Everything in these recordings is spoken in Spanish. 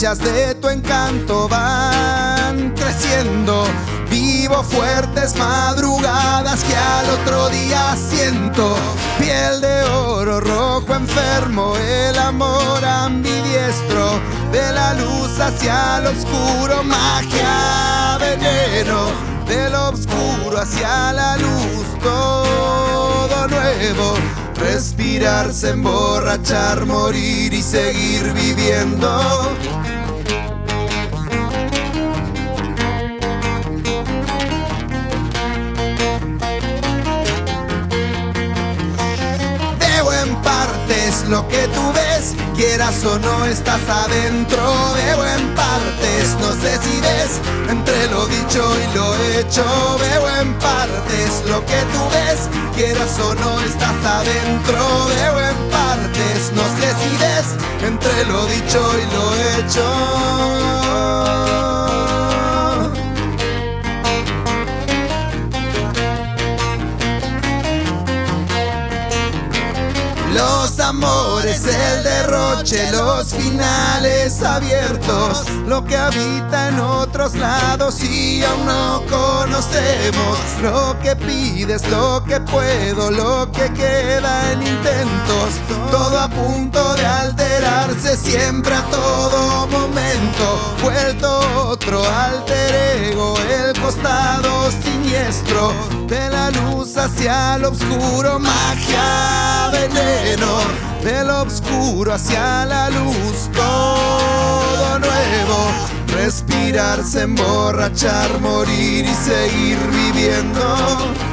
de tu encanto van creciendo. Vivo fuertes madrugadas que al otro día siento. Piel de oro rojo enfermo, el amor ambidiestro. De la luz hacia el oscuro, magia, veneno del oscuro hacia la luz, todo nuevo. Respirarse, emborrachar, morir y seguir viviendo. Lo que tú ves quieras o no estás adentro, veo en partes, no sé si ves, entre lo dicho y lo hecho, veo en partes. Lo que tú ves, quieras o no estás adentro, veo en partes, no sé si ves, entre lo dicho y lo hecho. Amores, el derroche, los finales abiertos, lo que habita en otros lados y aún no conocemos, lo que pides, lo que puedo, lo que queda en intentos, todo a punto de alterarse siempre a todo momento, vuelto otro alter ego, el costado siniestro. De la luz hacia el oscuro, magia, veneno del oscuro hacia la luz, todo nuevo. Respirarse, emborrachar, morir y seguir viviendo.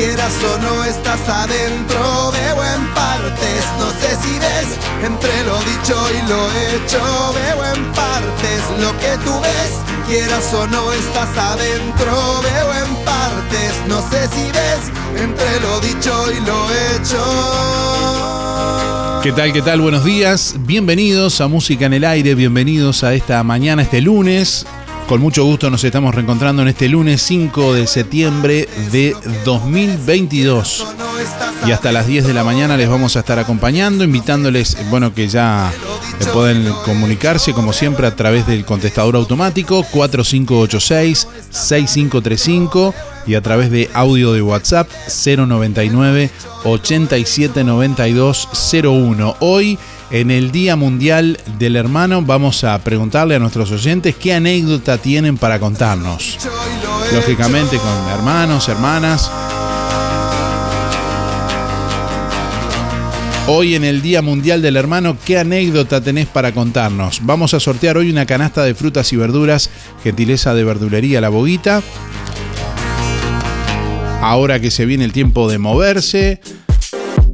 Quieras o no estás adentro. Veo en partes, no sé si ves entre lo dicho y lo hecho veo en partes lo que tú ves, quieras o no estás adentro, veo en partes, no sé si ves, entre lo dicho y lo hecho. ¿Qué tal? ¿Qué tal? Buenos días. Bienvenidos a Música en el Aire, bienvenidos a esta mañana, este lunes. Con mucho gusto nos estamos reencontrando en este lunes 5 de septiembre de 2022. Y hasta las 10 de la mañana les vamos a estar acompañando, invitándoles, bueno, que ya pueden comunicarse como siempre a través del contestador automático 4586-6535 y a través de audio de WhatsApp 099 879201. Hoy en el Día Mundial del Hermano vamos a preguntarle a nuestros oyentes qué anécdota tienen para contarnos. Lógicamente con hermanos, hermanas. Hoy en el Día Mundial del Hermano, ¿qué anécdota tenés para contarnos? Vamos a sortear hoy una canasta de frutas y verduras, gentileza de verdulería La Boguita. Ahora que se viene el tiempo de moverse,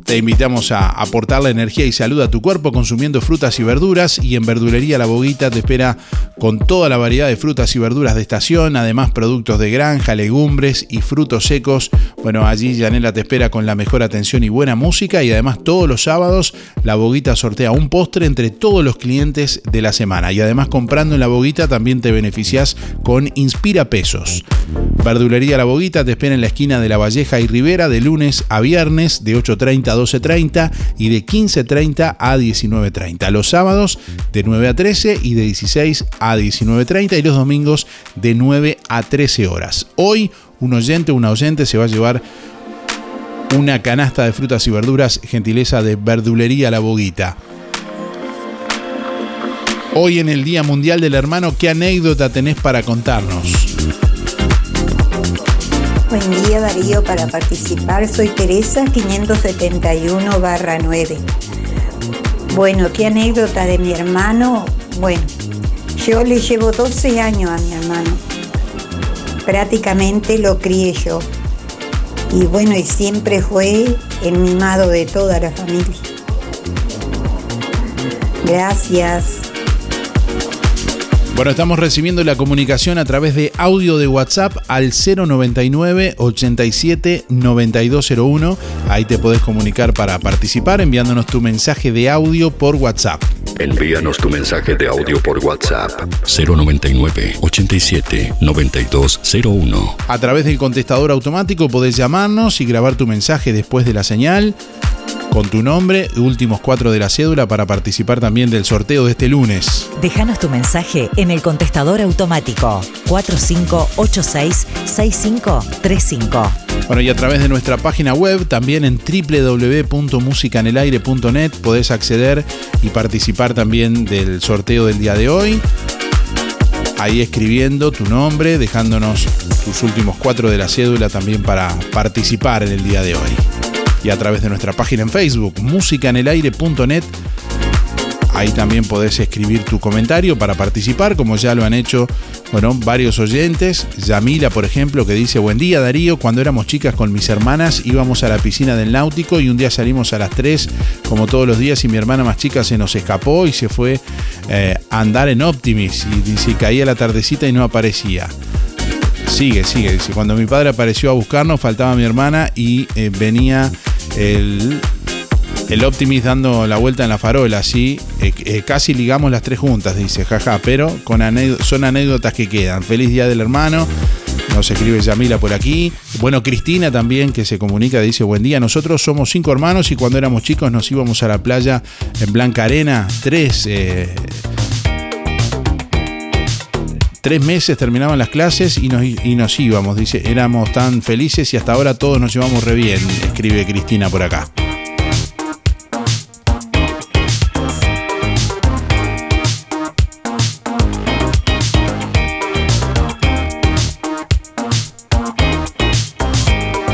te invitamos a aportar la energía y salud a tu cuerpo consumiendo frutas y verduras y en Verdulería La Boguita te espera con toda la variedad de frutas y verduras de estación, además productos de granja, legumbres y frutos secos. Bueno, allí Janela te espera con la mejor atención y buena música y además todos los sábados La Boguita sortea un postre entre todos los clientes de la semana y además comprando en La Boguita también te beneficias con Inspira Pesos. Verdulería La Boguita te espera en la esquina de La Valleja y Rivera de lunes a viernes de 8.30 a 12.30 y de 15.30 a 19.30. Los sábados de 9 a 13 y de 16 a 19.30 y los domingos de 9 a 13 horas. Hoy un oyente o una oyente se va a llevar una canasta de frutas y verduras, gentileza de verdulería La Boguita. Hoy en el Día Mundial del Hermano, ¿qué anécdota tenés para contarnos? Buen día Darío, para participar soy Teresa 571 barra 9. Bueno, ¿qué anécdota de mi hermano? Bueno, yo le llevo 12 años a mi hermano. Prácticamente lo crié yo. Y bueno, y siempre fue el mimado de toda la familia. Gracias. Bueno, estamos recibiendo la comunicación a través de audio de WhatsApp al 099 87 9201. Ahí te podés comunicar para participar enviándonos tu mensaje de audio por WhatsApp. Envíanos tu mensaje de audio por WhatsApp 099 87 9201. A través del contestador automático podés llamarnos y grabar tu mensaje después de la señal con tu nombre y últimos cuatro de la cédula para participar también del sorteo de este lunes. Déjanos tu mensaje en el contestador automático 4586-6535. Bueno, y a través de nuestra página web, también en www.musicanelaire.net, podés acceder y participar también del sorteo del día de hoy. Ahí escribiendo tu nombre, dejándonos tus últimos cuatro de la cédula también para participar en el día de hoy y a través de nuestra página en Facebook, musicanelaire.net. Ahí también podés escribir tu comentario para participar, como ya lo han hecho bueno, varios oyentes. Yamila, por ejemplo, que dice: Buen día, Darío. Cuando éramos chicas con mis hermanas íbamos a la piscina del náutico y un día salimos a las 3, como todos los días, y mi hermana más chica se nos escapó y se fue eh, a andar en Optimis. Y dice: caía la tardecita y no aparecía. Sigue, sigue. Cuando mi padre apareció a buscarnos, faltaba mi hermana y eh, venía el, el dando la vuelta en la farola, así, eh, eh, casi ligamos las tres juntas, dice, jaja, pero son anécdotas que quedan. Feliz Día del Hermano. Nos escribe Yamila por aquí. Bueno, Cristina también que se comunica, dice, buen día, nosotros somos cinco hermanos y cuando éramos chicos nos íbamos a la playa en Blanca Arena, tres... tres meses terminaban las clases y nos, y nos íbamos. Dice, éramos tan felices y hasta ahora todos nos llevamos re bien, escribe Cristina por acá.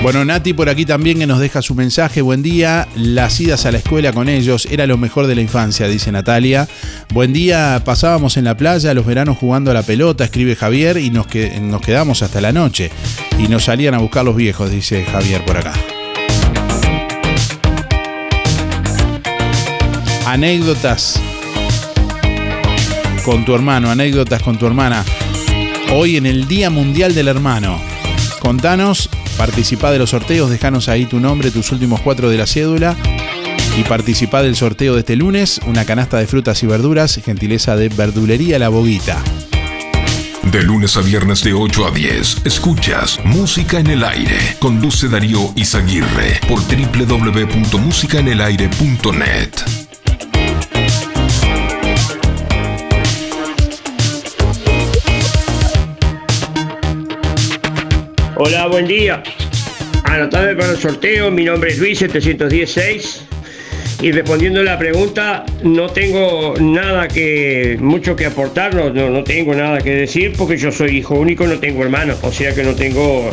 Bueno, Nati por aquí también que nos deja su mensaje. Buen día. Las idas a la escuela con ellos era lo mejor de la infancia, dice Natalia. Buen día. Pasábamos en la playa los veranos jugando a la pelota, escribe Javier, y nos, nos quedamos hasta la noche. Y nos salían a buscar los viejos, dice Javier por acá. Anécdotas con tu hermano, anécdotas con tu hermana. Hoy en el Día Mundial del Hermano. Contanos Participá de los sorteos, dejanos ahí tu nombre, tus últimos cuatro de la cédula. Y participá del sorteo de este lunes, una canasta de frutas y verduras, gentileza de Verdulería La Boguita. De lunes a viernes de 8 a 10, escuchas Música en el Aire. Conduce Darío Izaguirre por www.musicaenelaire.net. Hola, buen día. Anotadme para el sorteo, mi nombre es Luis 716 y respondiendo la pregunta, no tengo nada que, mucho que aportar, no, no, tengo nada que decir porque yo soy hijo único, no tengo hermano, o sea que no tengo,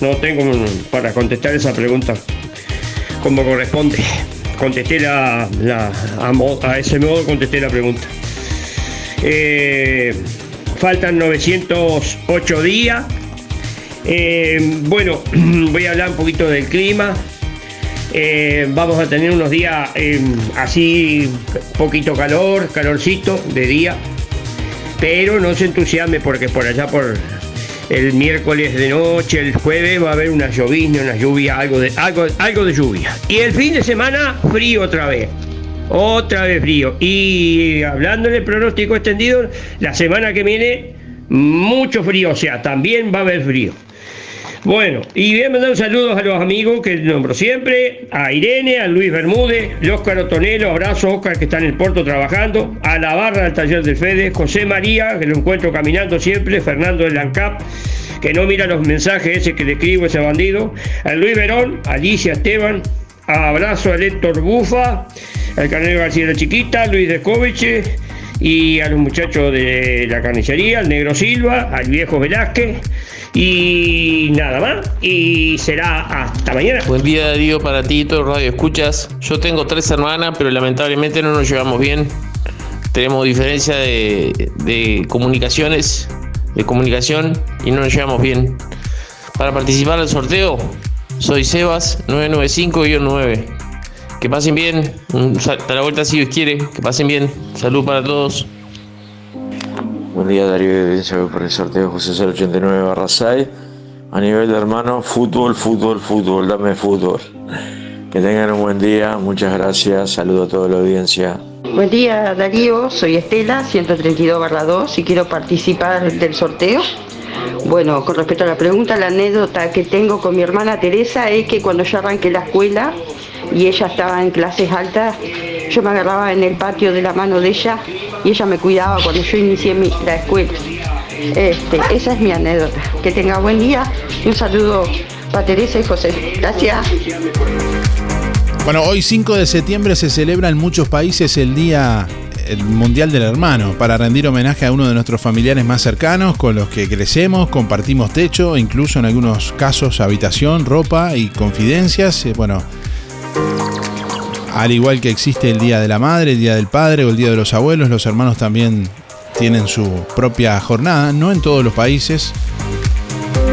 no tengo para contestar esa pregunta como corresponde. Contesté la, a, ese modo contesté la pregunta. Eh, faltan 908 días eh, bueno, voy a hablar un poquito del clima. Eh, vamos a tener unos días eh, así, poquito calor, calorcito de día. Pero no se entusiasme porque por allá por el miércoles de noche, el jueves va a haber una llovizna, una lluvia, algo de, algo, algo de lluvia. Y el fin de semana frío otra vez. Otra vez frío. Y hablando del pronóstico extendido, la semana que viene mucho frío, o sea, también va a haber frío. Bueno, y voy a mandar un saludo a los amigos que nombro siempre, a Irene, a Luis Bermúdez, Oscar Otonelo, abrazo Oscar que está en el puerto trabajando, a la barra del taller del Fede, José María, que lo encuentro caminando siempre, Fernando del ANCAP, que no mira los mensajes ese que le escribo ese bandido, a Luis Verón, Alicia Esteban, abrazo a Héctor Bufa, al Carnero García de la Chiquita, Luis Descoveche y a los muchachos de la carnicería, al Negro Silva, al viejo Velázquez y nada más. Y será hasta mañana. Buen día, Darío, para ti y todos radio escuchas. Yo tengo tres hermanas, pero lamentablemente no nos llevamos bien. Tenemos diferencia de, comunicaciones, de comunicación y no nos llevamos bien. Para participar del sorteo, soy Sebas 995-9. Que pasen bien. A la vuelta si Dios quiere. Que pasen bien. Salud para todos. Buen día Darío y por el sorteo José 089 barra 6. A nivel de hermano, fútbol, fútbol, fútbol, dame fútbol. Que tengan un buen día, muchas gracias, saludo a toda la audiencia. Buen día Darío, soy Estela, 132 barra 2 y quiero participar del sorteo. Bueno, con respecto a la pregunta, la anécdota que tengo con mi hermana Teresa es que cuando yo arranqué la escuela y ella estaba en clases altas, yo me agarraba en el patio de la mano de ella y ella me cuidaba cuando yo inicié la escuela. Este, esa es mi anécdota. Que tenga buen día un saludo para Teresa y José. Gracias. Bueno, hoy 5 de septiembre se celebra en muchos países el Día Mundial del Hermano para rendir homenaje a uno de nuestros familiares más cercanos con los que crecemos, compartimos techo, incluso en algunos casos habitación, ropa y confidencias. Eh, bueno, al igual que existe el Día de la Madre, el Día del Padre o el Día de los Abuelos, los hermanos también tienen su propia jornada, no en todos los países.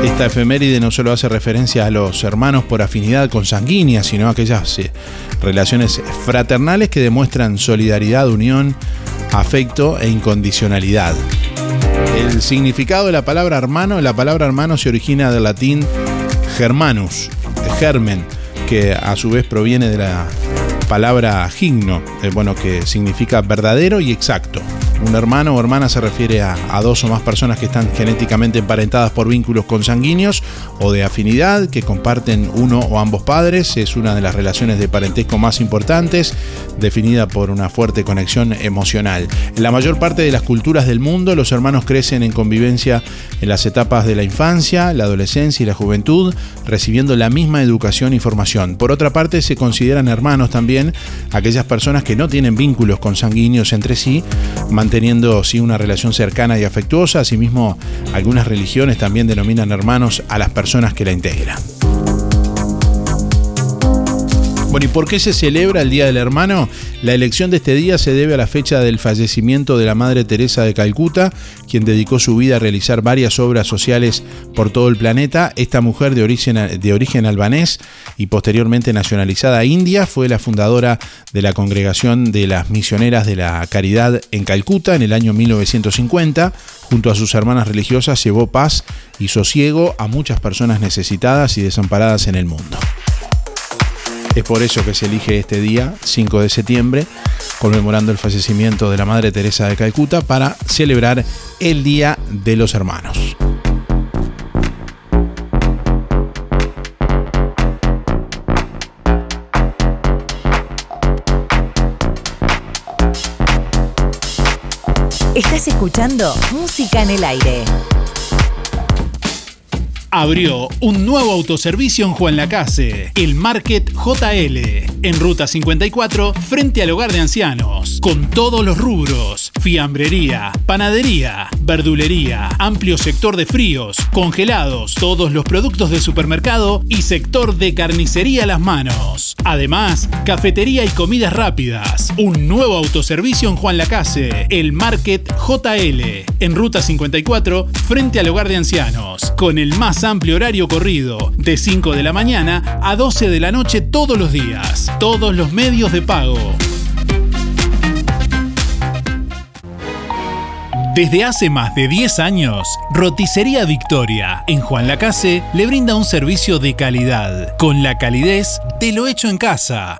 Esta efeméride no solo hace referencia a los hermanos por afinidad consanguínea, sino a aquellas eh, relaciones fraternales que demuestran solidaridad, unión, afecto e incondicionalidad. El significado de la palabra hermano, la palabra hermano se origina del latín germanus, germen, que a su vez proviene de la palabra gigno, eh, bueno, que significa verdadero y exacto. Un hermano o hermana se refiere a, dos o más personas que están genéticamente emparentadas por vínculos consanguíneos o de afinidad, que comparten uno o ambos padres. Es una de las relaciones de parentesco más importantes, definida por una fuerte conexión emocional. En la mayor parte de las culturas del mundo, los hermanos crecen en convivencia en las etapas de la infancia, la adolescencia y la juventud, recibiendo la misma educación y formación. Por otra parte, se consideran hermanos también aquellas personas que no tienen vínculos consanguíneos entre sí, teniendo sí una relación cercana y afectuosa. Asimismo, algunas religiones también denominan hermanos a las personas que la integran. Bueno, ¿y por qué se celebra el Día del Hermano? La elección de este día se debe a la fecha del fallecimiento de la Madre Teresa de Calcuta, quien dedicó su vida a realizar varias obras sociales por todo el planeta. Esta mujer de origen, de origen albanés y posteriormente nacionalizada india fue la fundadora de la Congregación de las Misioneras de la Caridad en Calcuta en el año 1950. Junto a sus hermanas religiosas llevó paz y sosiego a muchas personas necesitadas y desamparadas en el mundo. Es por eso que se elige este día, 5 de septiembre, conmemorando el fallecimiento de la Madre Teresa de Calcuta para celebrar el Día de los Hermanos. Estás escuchando Música en el Aire abrió un nuevo autoservicio en Juan Lacase, el Market JL, en Ruta 54, frente al hogar de ancianos, con todos los rubros, fiambrería, panadería, verdulería, amplio sector de fríos, congelados, todos los productos de supermercado y sector de carnicería a las manos. Además, cafetería y comidas rápidas. Un nuevo autoservicio en Juan Lacase, el Market JL, en Ruta 54, frente al hogar de ancianos, con el más amplio horario corrido, de 5 de la mañana a 12 de la noche todos los días, todos los medios de pago. Desde hace más de 10 años, Roticería Victoria en Juan Lacase le brinda un servicio de calidad, con la calidez de lo hecho en casa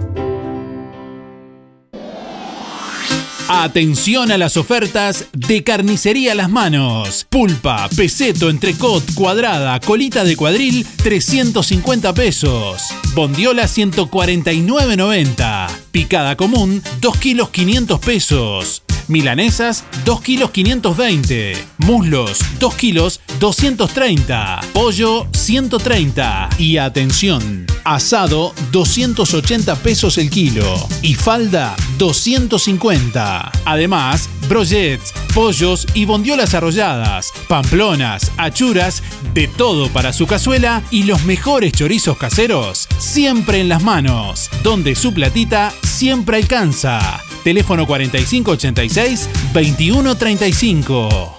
Atención a las ofertas de Carnicería Las Manos. Pulpa, peseto, entrecot, cuadrada, colita de cuadril, 350 pesos. Bondiola, 149,90. Picada común, 2 kilos 500 pesos. Milanesas, 2 kilos 520. Muslos, 2 kilos 230. Pollo, 130. Y atención, asado, 280 pesos el kilo. Y falda, 250. Además, brochets, pollos y bondiolas arrolladas, pamplonas, achuras, de todo para su cazuela y los mejores chorizos caseros, siempre en las manos, donde su platita siempre alcanza. Teléfono 4586-2135.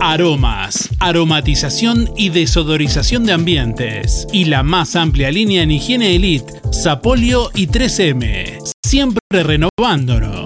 Aromas, aromatización y desodorización de ambientes. Y la más amplia línea en higiene elite, Sapolio y 3M. Siempre renovándonos.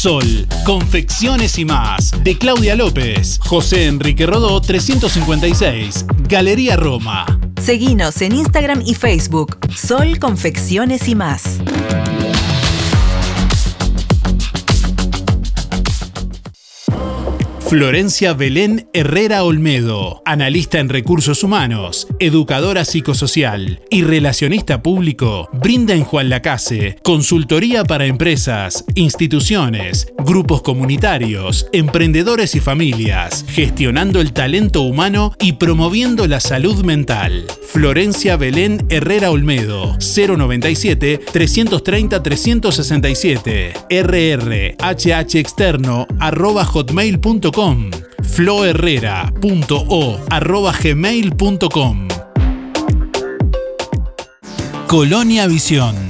Sol, confecciones y más, de Claudia López, José Enrique Rodó 356, Galería Roma. Seguinos en Instagram y Facebook, Sol Confecciones y más. Florencia Belén Herrera Olmedo, analista en recursos humanos, educadora psicosocial y relacionista público, brinda en Juan Lacase consultoría para empresas, instituciones, grupos comunitarios, emprendedores y familias, gestionando el talento humano y promoviendo la salud mental. Florencia Belén Herrera Olmedo, 097 330 367, rrhh externo arroba hotmail.com floherrera.o.gmail.com Colonia Visión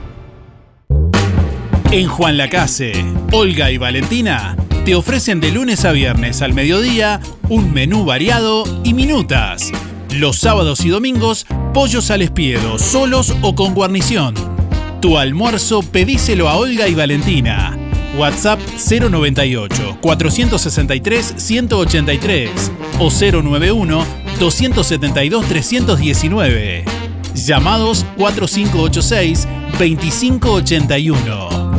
En Juan Lacase, Olga y Valentina te ofrecen de lunes a viernes al mediodía un menú variado y minutas. Los sábados y domingos, pollos al espiedo, solos o con guarnición. Tu almuerzo pedíselo a Olga y Valentina. WhatsApp 098 463 183 o 091 272-319. Llamados 4586-2581.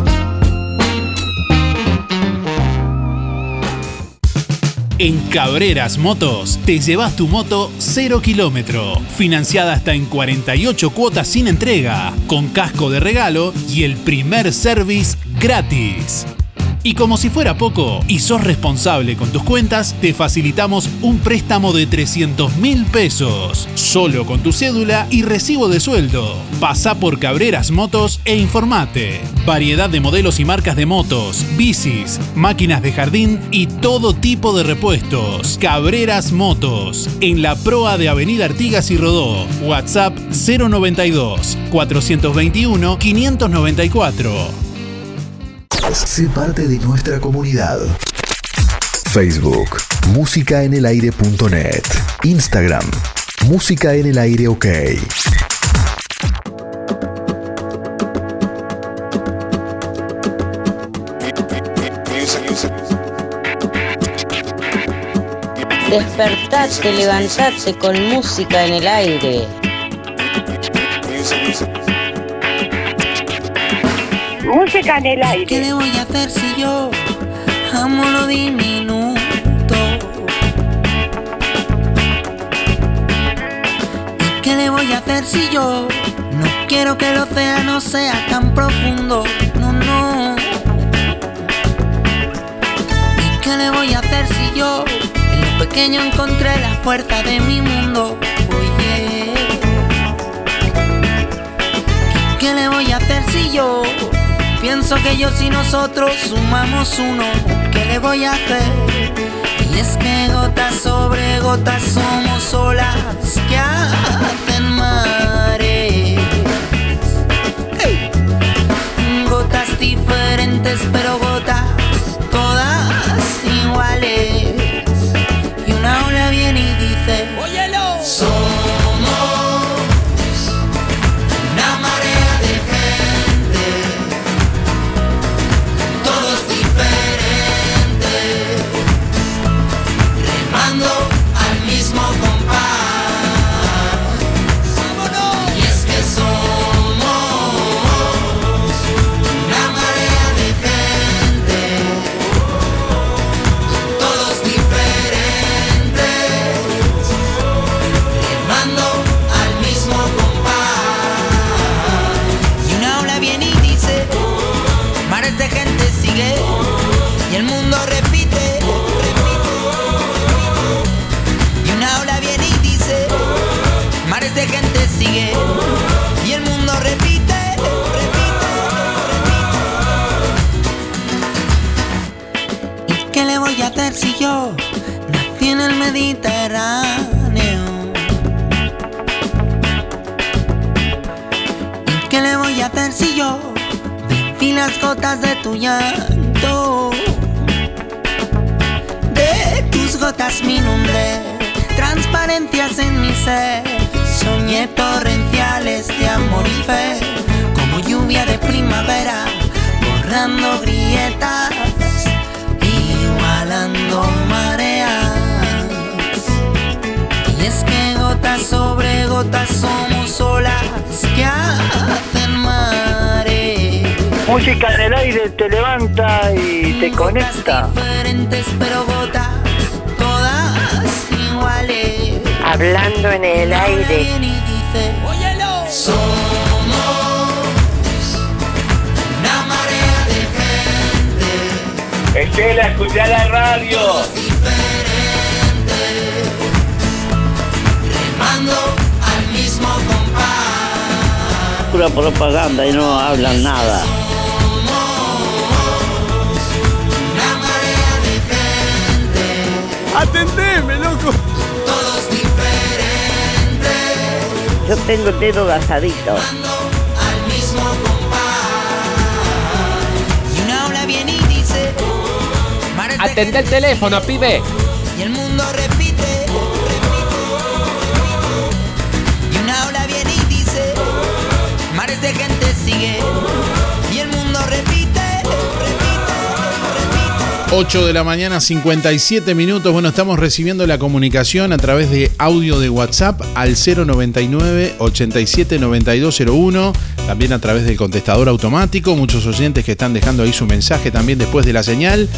En Cabreras Motos te llevas tu moto 0 kilómetro, financiada hasta en 48 cuotas sin entrega, con casco de regalo y el primer service gratis. Y como si fuera poco, y sos responsable con tus cuentas, te facilitamos un préstamo de 300 mil pesos, solo con tu cédula y recibo de sueldo. Pasa por Cabreras Motos e informate. Variedad de modelos y marcas de motos, bicis, máquinas de jardín y todo tipo de repuestos. Cabreras Motos, en la proa de Avenida Artigas y Rodó. WhatsApp 092 421 594. Sé parte de nuestra comunidad. Facebook, músicaenelaire.net. Instagram, Música en el Aire OK. Despertate, levantate con música en el aire. Música en el aire. ¿Qué le voy a hacer si yo amo lo diminuto? ¿Y qué le voy a hacer si yo no quiero que el océano sea tan profundo? No, no. ¿Y qué le voy a hacer si yo en lo pequeño encontré la fuerza de mi mundo? Oye. ¿Y qué le voy a hacer si yo Pienso que yo si nosotros sumamos uno, ¿qué le voy a hacer? Y es que gotas sobre gotas somos olas que hacen Mediterráneo? ¿Y qué le voy a hacer si yo vi las gotas de tu llanto? De tus gotas mi nombre, transparencias en mi ser. Soñé torrenciales de amor y fe, como lluvia de primavera, borrando grietas, que gotas sobre gotas somos olas que hacen mares. Música en el aire te levanta y te conecta. Diferentes pero gotas todas iguales. Hablando en el aire. Y dice, óyelo. Somos una marea de gente. Estela, escucha la radio. remando Pura propaganda y no hablan nada. Atendeme, loco. todos diferentes, Yo tengo el dedo gastadito. al mismo compás. Y y dice, Atende el teléfono, pibe. 8 de la mañana, 57 minutos. Bueno, estamos recibiendo la comunicación a través de audio de WhatsApp al 099 87 9201. También a través del contestador automático. Muchos oyentes que están dejando ahí su mensaje también después de la señal.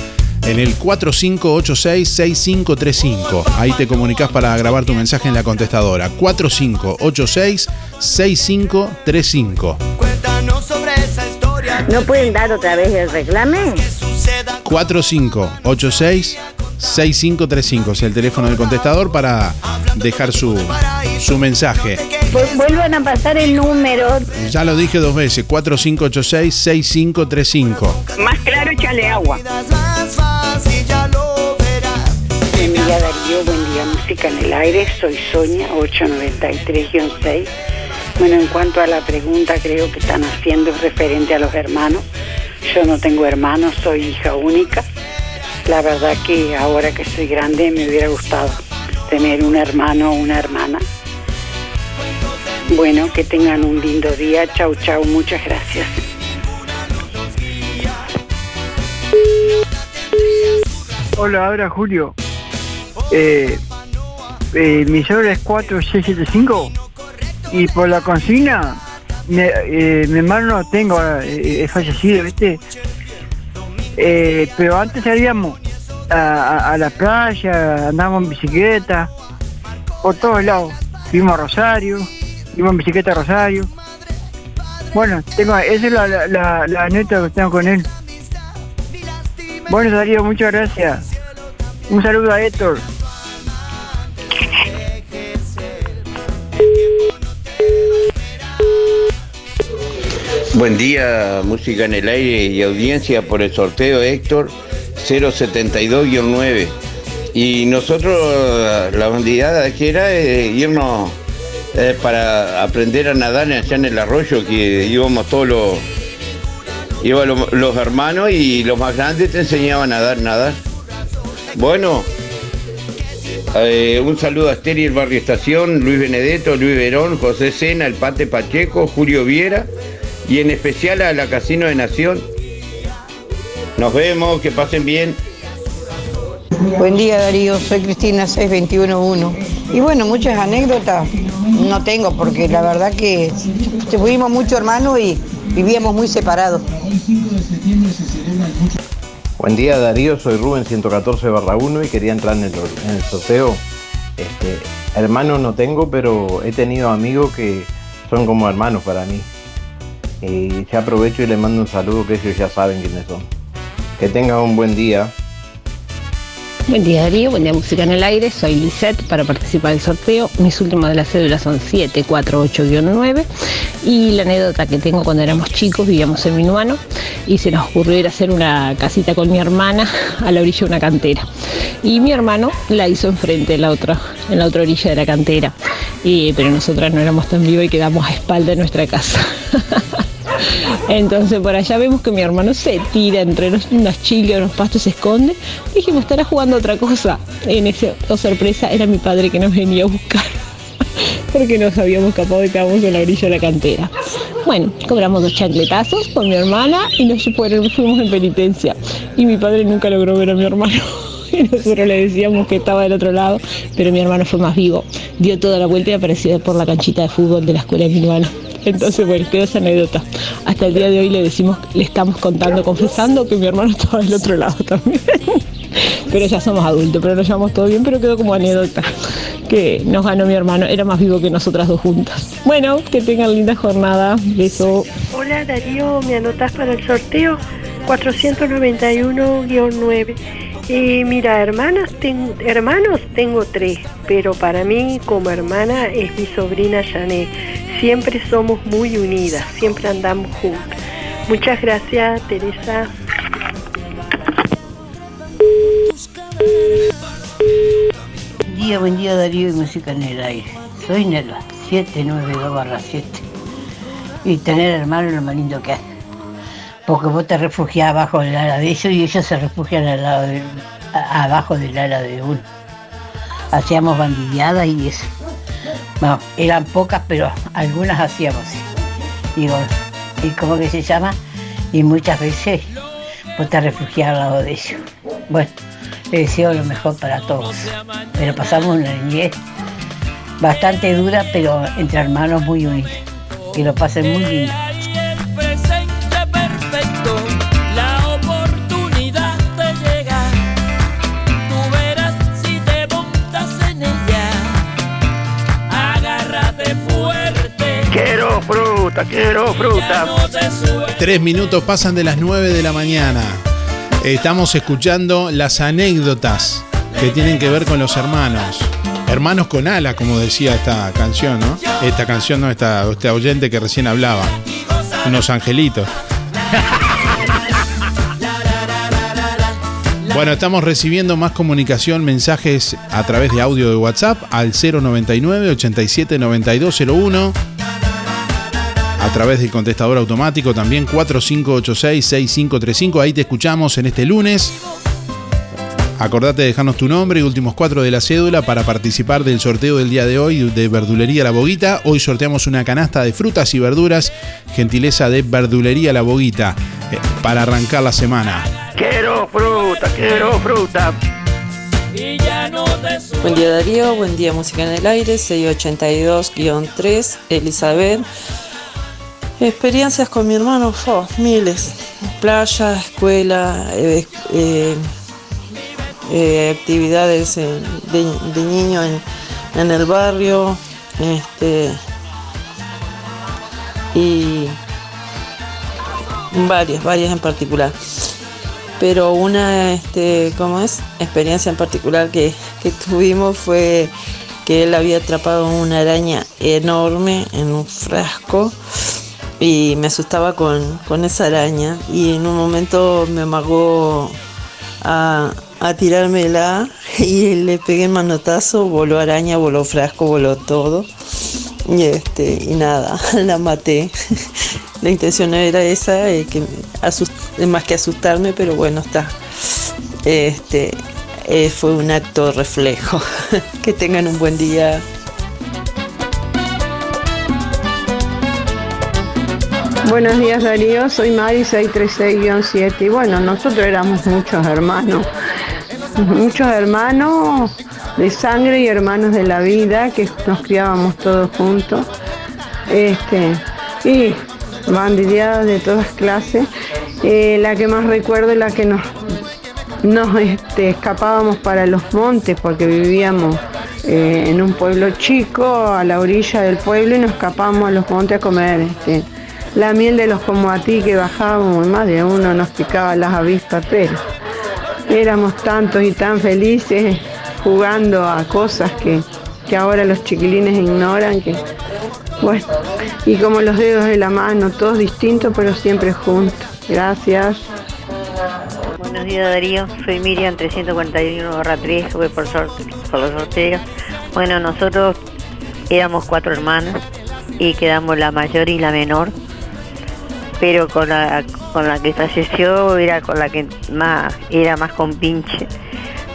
En el 4586-6535. Ahí te comunicas para grabar tu mensaje en la contestadora. 4586-6535. ¿No pueden dar otra vez el reclame? 4586-6535 es el teléfono del contestador para dejar su, su mensaje. Vuelvan a pasar el número. Ya lo dije dos veces, 4586-6535. Más claro, échale agua. Día Darío, buen día Música en el Aire, soy Sonia, 893-6. Bueno, en cuanto a la pregunta, creo que están haciendo referente a los hermanos. Yo no tengo hermanos, soy hija única. La verdad que ahora que soy grande me hubiera gustado tener un hermano o una hermana. Bueno, que tengan un lindo día. Chau, chau. Muchas gracias. Hola, ahora Julio. Eh, eh, mi sobre es 4675 y por la consigna mi, eh, mi hermano no tengo, eh, es fallecido, ¿viste? Eh, pero antes salíamos a, a- la playa, andábamos en bicicleta, por todos lados. Fuimos a Rosario, fuimos en bicicleta a Rosario. Bueno, tengo, esa es la, la, la, la anécdota que tengo con él. Bueno, Darío, muchas gracias. Un saludo a Héctor. Buen día, música en el aire y audiencia por el sorteo Héctor 072-9. Y nosotros, la bandidada que era irnos para aprender a nadar allá en el arroyo, que íbamos todos los, iban los, hermanos y los más grandes te enseñaban a nadar, nadar. Bueno, eh, un saludo a Esther y el Barrio Estación, Luis Benedetto, Luis Verón, José Sena, el Pate Pacheco, Julio Viera y en especial a la Casino de Nación. Nos vemos, que pasen bien. Buen día Darío, soy Cristina 6211. Y bueno, muchas anécdotas no tengo porque la verdad que tuvimos muchos hermanos y vivíamos muy separados. Buen día Darío, soy Rubén 114 barra 1 y quería entrar en el, en el sorteo. Este, hermanos no tengo, pero he tenido amigos que son como hermanos para mí. Y ya aprovecho y les mando un saludo que ellos ya saben quiénes son. Que tengan un buen día. Buen día Darío, buen día Música en el Aire, soy Lisette para participar del sorteo. Mis últimas de las cédulas son 748-9 y la anécdota que tengo cuando éramos chicos, vivíamos en Minuano y se nos ocurrió ir hacer una casita con mi hermana a la orilla de una cantera. Y mi hermano la hizo enfrente, en la otra, en la otra orilla de la cantera. Y, pero nosotras no éramos tan vivos y quedamos a espalda de nuestra casa. Entonces por allá vemos que mi hermano se tira entre los, unos chiles, unos pastos, se esconde. Dijimos, estará jugando otra cosa. En ese, oh sorpresa, era mi padre que nos venía a buscar. Porque nos habíamos escapado y quedamos en la orilla de la cantera. Bueno, cobramos dos chancletazos con mi hermana y nos fuimos en penitencia. Y mi padre nunca logró ver a mi hermano. Nosotros le decíamos que estaba del otro lado, pero mi hermano fue más vivo. Dio toda la vuelta y apareció por la canchita de fútbol de la escuela de Minuano. Entonces, bueno, quedó esa anécdota. Hasta el día de hoy le decimos, le estamos contando, confesando que mi hermano estaba del otro lado también. Pero ya somos adultos, pero nos llevamos todo bien, pero quedó como anécdota. Que nos ganó mi hermano, era más vivo que nosotras dos juntas. Bueno, que tengan linda jornada. Beso. Hola Darío, ¿me anotas para el sorteo? 491-9. Y mira, hermanas, ten- hermanos tengo tres, pero para mí como hermana es mi sobrina Janet. Siempre somos muy unidas, siempre andamos juntas. Muchas gracias, Teresa. Buen día, buen día Darío y Música en el Aire. Soy Nela, 792 barra 7. Y tener hermano es lo más lindo que hay. Porque vos te refugiás abajo del ala de ellos y ellos se refugian al lado de- abajo del ala de uno. Hacíamos bandilladas y eso. Bueno, eran pocas, pero algunas hacíamos. Digo, ¿y cómo que se llama? Y muchas veces vos te refugiás al lado de ellos. Bueno, le deseo lo mejor para todos. Pero pasamos una niñez bastante dura, pero entre hermanos muy unidos. Que lo pasen muy lindo. Fruta, quiero fruta. Tres minutos pasan de las 9 de la mañana. Estamos escuchando las anécdotas que tienen que ver con los hermanos. Hermanos con ala, como decía esta canción, ¿no? Esta canción, no, esta, este oyente que recién hablaba. Unos angelitos. Bueno, estamos recibiendo más comunicación, mensajes a través de audio de WhatsApp al 099 87 9201 a través del contestador automático también 4586-6535. Ahí te escuchamos en este lunes. Acordate de dejarnos tu nombre y últimos cuatro de la cédula para participar del sorteo del día de hoy de Verdulería La Boguita. Hoy sorteamos una canasta de frutas y verduras, gentileza de Verdulería La Boguita, eh, para arrancar la semana. Quiero fruta, quiero fruta. Buen día Darío, buen día Música en el Aire, 682-3, Elizabeth. Experiencias con mi hermano, fo, miles. Playa, escuela, eh, eh, eh, actividades de niño en, en el barrio, este y varias, varias en particular. Pero una, este, ¿cómo es? Experiencia en particular que, que tuvimos fue que él había atrapado una araña enorme en un frasco y me asustaba con, con esa araña y en un momento me amagó a, a tirármela y le pegué el manotazo, voló araña, voló frasco, voló todo y este y nada, la maté. La intención era esa, eh, más que asustarme, pero bueno está. Este eh, fue un acto reflejo. que tengan un buen día. Buenos días Darío, soy Mari 636-7 y bueno, nosotros éramos muchos hermanos, muchos hermanos de sangre y hermanos de la vida que nos criábamos todos juntos. Este, y bandideadas de todas clases. Eh, la que más recuerdo es la que nos, nos este, escapábamos para los montes porque vivíamos eh, en un pueblo chico, a la orilla del pueblo y nos escapábamos a los montes a comer este, la miel de los comoatí que bajábamos, más de uno nos picaba las avispas, pero éramos tantos y tan felices jugando a cosas que, que ahora los chiquilines ignoran, que bueno, y como los dedos de la mano, todos distintos pero siempre juntos. Gracias. Buenos días Darío, soy Miriam 341-3, voy por, sorte- por los sorteos. Bueno, nosotros éramos cuatro hermanas y quedamos la mayor y la menor, pero con la, con la que falleció era con la que más era más compinche,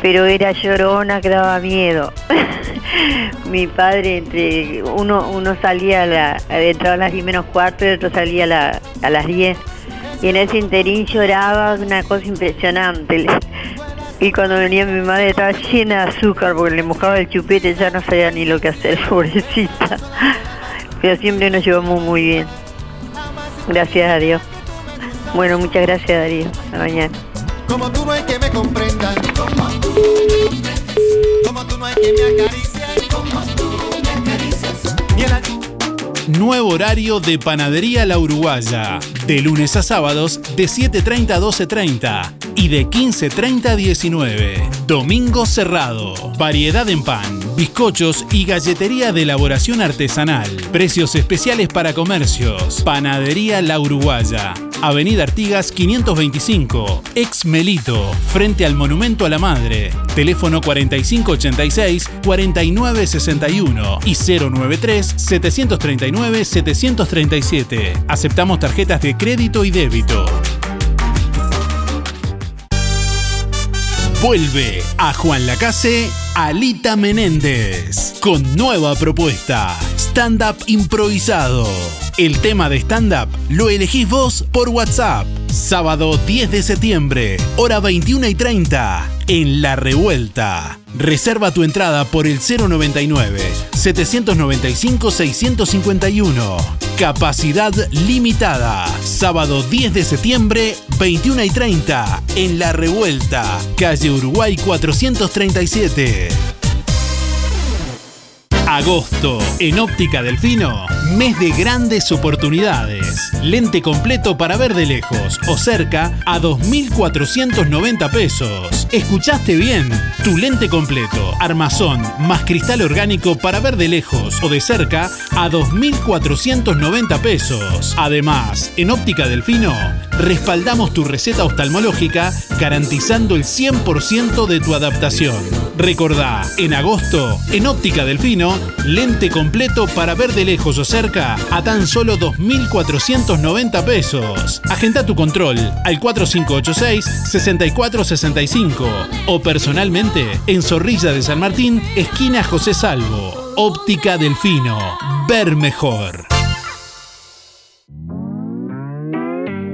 pero era llorona que daba miedo. Mi padre entre uno uno salía a la, entraba a las 10 menos cuarto y otro salía a, a las 10 y en ese interín lloraba una cosa impresionante. Y cuando venía mi madre estaba llena de azúcar porque le mojaba el chupete, ya no sabía ni lo que hacer, pobrecita. Pero siempre nos llevamos muy bien. Gracias a Dios. Bueno, muchas gracias Darío. Hasta mañana. Como tú no hay que me comprendan. Como tú no hay que me acaricien. Como tú me acaricias. El Nuevo horario de Panadería La Uruguaya. De lunes a sábados de 7.30 a 12.30 y de 15.30 a 19. Domingo cerrado. Variedad en pan, bizcochos y galletería de elaboración artesanal. Precios especiales para comercios. Panadería La Uruguaya. Avenida Artigas 525, ex Melito, frente al Monumento a la Madre. Teléfono 4586-4961 y 093-739-737. Aceptamos tarjetas de crédito y débito. Vuelve a Juan Lacase Alita Menéndez con nueva propuesta, stand-up improvisado. El tema de stand-up lo elegís vos por WhatsApp. Sábado 10 de septiembre, hora 21 y 30, en La Revuelta. Reserva tu entrada por el 099-795-651. Capacidad limitada. Sábado 10 de septiembre, 21 y 30, en La Revuelta, calle Uruguay 437. Agosto, en Óptica Delfino, mes de grandes oportunidades. Lente completo para ver de lejos o cerca a 2.490 pesos. ¿Escuchaste bien? Tu lente completo, armazón más cristal orgánico para ver de lejos o de cerca a 2.490 pesos. Además, en Óptica Delfino, respaldamos tu receta oftalmológica garantizando el 100% de tu adaptación. Recordá, en agosto, en Óptica Delfino, lente completo para ver de lejos o cerca a tan solo 2.490 pesos. Agenda tu control al 4586-6465 o personalmente en Zorrilla de San Martín, esquina José Salvo. Óptica Delfino. Ver mejor.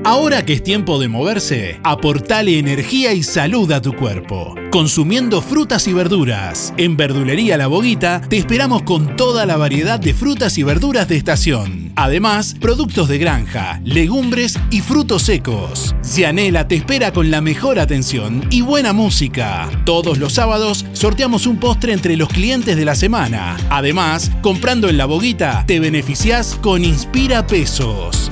Ahora que es tiempo de moverse, aportale energía y salud a tu cuerpo. Consumiendo frutas y verduras. En Verdulería La Boguita te esperamos con toda la variedad de frutas y verduras de estación. Además, productos de granja, legumbres y frutos secos. Cianela te espera con la mejor atención y buena música. Todos los sábados sorteamos un postre entre los clientes de la semana. Además, comprando en La Boguita te beneficiás con Inspira Pesos.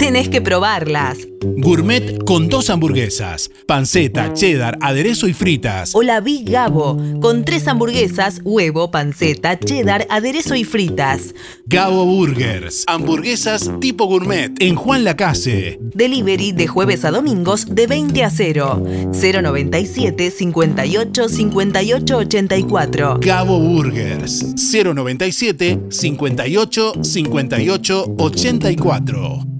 Tenés que probarlas. Gourmet con dos hamburguesas, panceta, cheddar, aderezo y fritas. O la Big Gabo, con tres hamburguesas, huevo, panceta, cheddar, aderezo y fritas. Gabo Burgers, hamburguesas tipo gourmet en Juan Lacase. Delivery de jueves a domingos de 20 a 0. 097 58 58 84. Gabo Burgers, 097 58 58 84.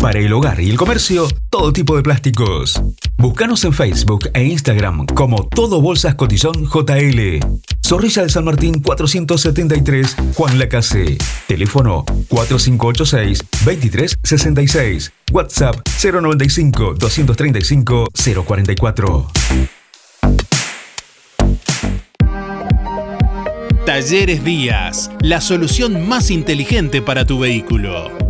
Para el hogar y el comercio, todo tipo de plásticos. Búscanos en Facebook e Instagram como Todo Bolsas Cotillón JL. Zorrilla de San Martín 473, Juan Lacase. Teléfono 4586 2366. WhatsApp 095 235 044. Talleres Díaz, la solución más inteligente para tu vehículo.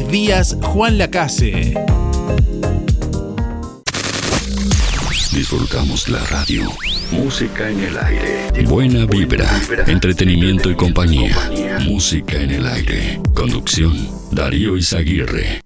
Díaz Juan Lacase. Disfrutamos la radio. Música en el aire. Buena vibra, entretenimiento y compañía. Música en el aire. Conducción, Darío Izaguirre.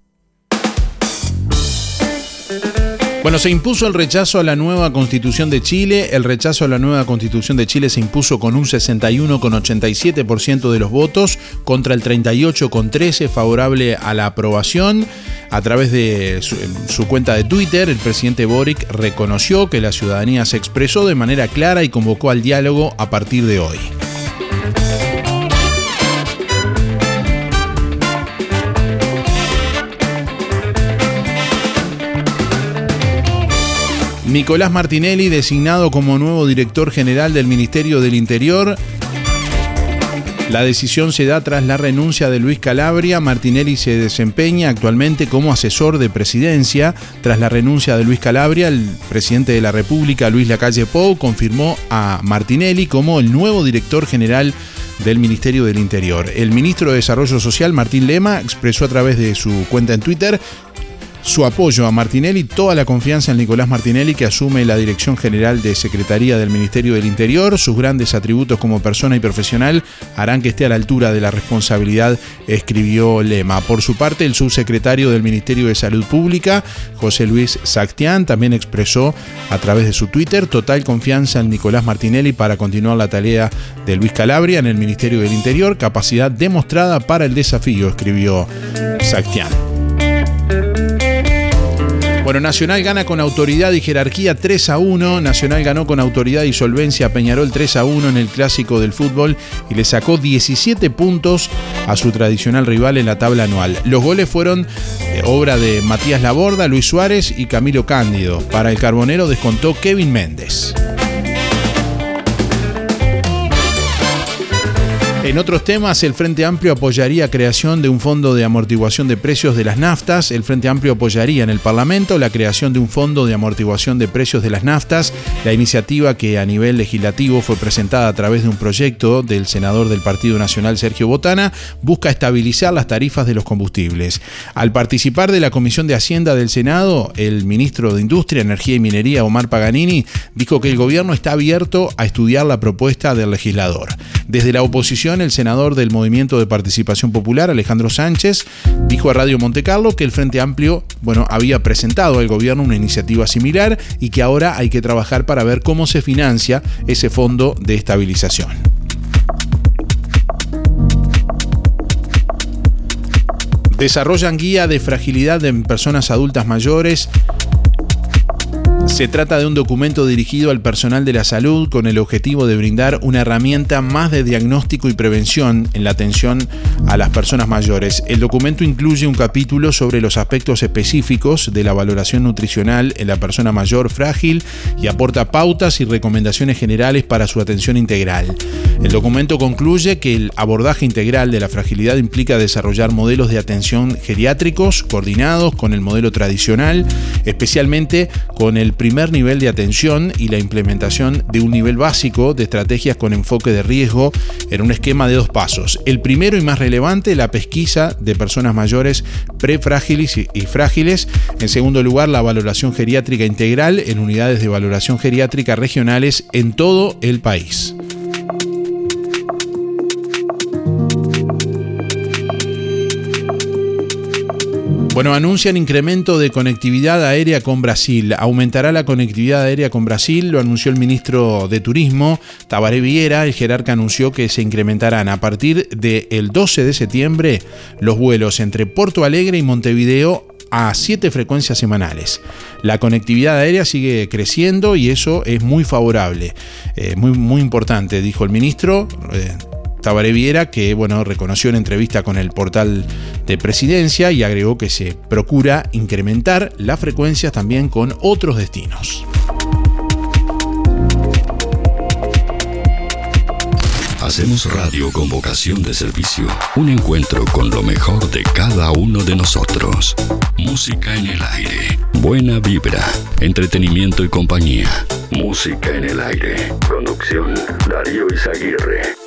Bueno, se impuso el rechazo a la nueva constitución de Chile. El rechazo a la nueva constitución de Chile se impuso con un 61,87% de los votos contra el 38,13% favorable a la aprobación. A través de su, su, cuenta de Twitter, el presidente Boric reconoció que la ciudadanía se expresó de manera clara y convocó al diálogo a partir de hoy. Nicolás Martinelli, designado como nuevo director general del Ministerio del Interior. La decisión se da tras la renuncia de Luis Calabria. Martinelli se desempeña actualmente como asesor de presidencia. Tras la renuncia de Luis Calabria, el presidente de la República, Luis Lacalle Pou, confirmó a Martinelli como el nuevo director general del Ministerio del Interior. El ministro de Desarrollo Social, Martín Lema, expresó a través de su cuenta en Twitter su apoyo a Martinelli, toda la confianza en Nicolás Martinelli, que asume la dirección general de Secretaría del Ministerio del Interior. Sus grandes atributos como persona y profesional harán que esté a la altura de la responsabilidad, escribió Lema. Por su parte, el subsecretario del Ministerio de Salud Pública, José Luis Sactián, también expresó a través de su Twitter total confianza en Nicolás Martinelli para continuar la tarea de Luis Calabria en el Ministerio del Interior, capacidad demostrada para el desafío, escribió Sactián. Nacional gana con autoridad y jerarquía 3 a 1. Nacional ganó con autoridad y solvencia a Peñarol 3 a 1 en el clásico del fútbol y le sacó 17 puntos a su tradicional rival en la tabla anual. Los goles fueron eh, obra de Matías Laborda, Luis Suárez y Camilo Cándido. Para el Carbonero descontó Kevin Méndez. En otros temas, el Frente Amplio apoyaría creación de un fondo de amortiguación de precios de las naftas. El Frente Amplio apoyaría en el Parlamento la creación de un fondo de amortiguación de precios de las naftas. La iniciativa que a nivel legislativo fue presentada a través de un proyecto del senador del Partido Nacional Sergio Botana busca estabilizar las tarifas de los combustibles. Al participar de la Comisión de Hacienda del Senado, el ministro de Industria, Energía y Minería, Omar Paganini, dijo que el gobierno está abierto a estudiar la propuesta del legislador. Desde la oposición, el senador del Movimiento de Participación Popular, Alejandro Sánchez, dijo a Radio Montecarlo que el Frente Amplio, bueno, había presentado al gobierno una iniciativa similar y que ahora hay que trabajar para ver cómo se financia ese fondo de estabilización. Desarrollan guía de fragilidad en personas adultas mayores se trata de un documento dirigido al personal de la salud con el objetivo de brindar una herramienta más de diagnóstico y prevención en la atención a las personas mayores. El documento incluye un capítulo sobre los aspectos específicos de la valoración nutricional en la persona mayor frágil y aporta pautas y recomendaciones generales para su atención integral. El documento concluye que el abordaje integral de la fragilidad implica desarrollar modelos de atención geriátricos coordinados con el modelo tradicional, especialmente con el primer nivel de atención y la implementación de un nivel básico de estrategias con enfoque de riesgo en un esquema de dos pasos. El primero y más relevante, la pesquisa de personas mayores prefrágiles y frágiles. En segundo lugar, la valoración geriátrica integral en unidades de valoración geriátrica regionales en todo el país. Bueno, anuncian incremento de conectividad aérea con Brasil. Aumentará la conectividad aérea con Brasil, lo anunció el ministro de Turismo, Tabaré Viera. El jerarca anunció que se incrementarán a partir del 12 de septiembre los vuelos entre Porto Alegre y Montevideo a siete frecuencias semanales. La conectividad aérea sigue creciendo y eso es muy favorable, eh, muy, muy importante, dijo el ministro. Eh, Tabaré Viera, que bueno, reconoció en entrevista con el portal de presidencia y agregó que se procura incrementar las frecuencias también con otros destinos. Hacemos radio con vocación de servicio. Un encuentro con lo mejor de cada uno de nosotros. Música en el aire. Buena vibra. Entretenimiento y compañía. Música en el aire. Conducción Darío Izaguirre.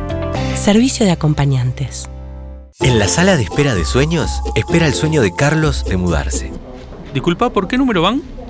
Servicio de acompañantes. En la sala de espera de sueños, espera el sueño de Carlos de mudarse. Disculpa, ¿por qué número van?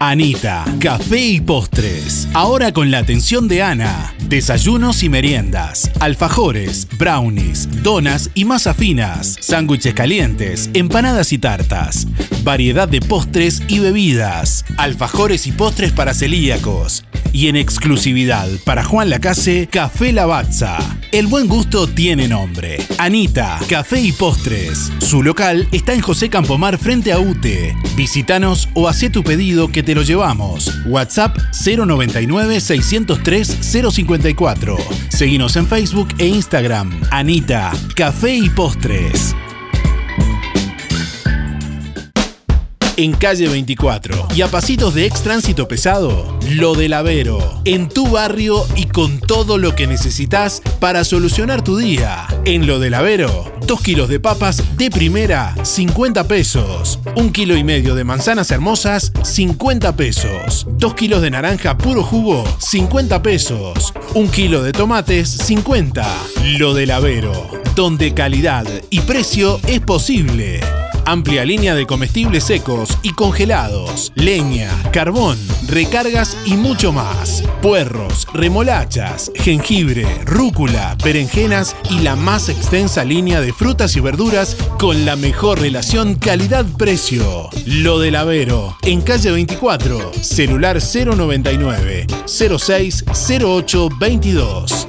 Anita, café y postres. Ahora con la atención de Ana. Desayunos y meriendas, alfajores, brownies, donas y masas finas, sándwiches calientes, empanadas y tartas. Variedad de postres y bebidas, alfajores y postres para celíacos. Y en exclusividad para Juan Lacase, Café Lavazza. El buen gusto tiene nombre. Anita, Café y Postres. Su local está en José Campomar frente a UTE. Visítanos o haz tu pedido que te lo llevamos. WhatsApp 099 603 054. Seguinos en Facebook e Instagram. Anita, Café y Postres. En calle 24 y a pasitos de ex tránsito pesado, Lo del Avero, en tu barrio y con todo lo que necesitas para solucionar tu día. En Lo del Avero, 2 kilos de papas de primera, 50 pesos. Un kilo y medio de manzanas hermosas, 50 pesos. 2 kilos de naranja puro jugo, 50 pesos. Un kilo de tomates, 50. Lo del Avero, donde calidad y precio es posible. Amplia línea de comestibles secos y congelados, leña, carbón, recargas y mucho más. Puerros, remolachas, jengibre, rúcula, berenjenas y la más extensa línea de frutas y verduras con la mejor relación calidad-precio. Lo del Avero, en calle 24, celular 099 06 08 22.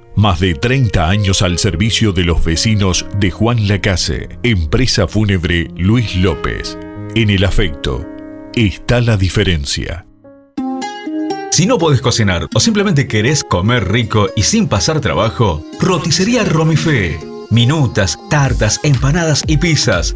Más de 30 años al servicio de los vecinos de Juan Lacase, empresa fúnebre Luis López. En el afecto está la diferencia. Si no podés cocinar o simplemente querés comer rico y sin pasar trabajo, roticería Romifé. Minutas, tartas, empanadas y pizzas.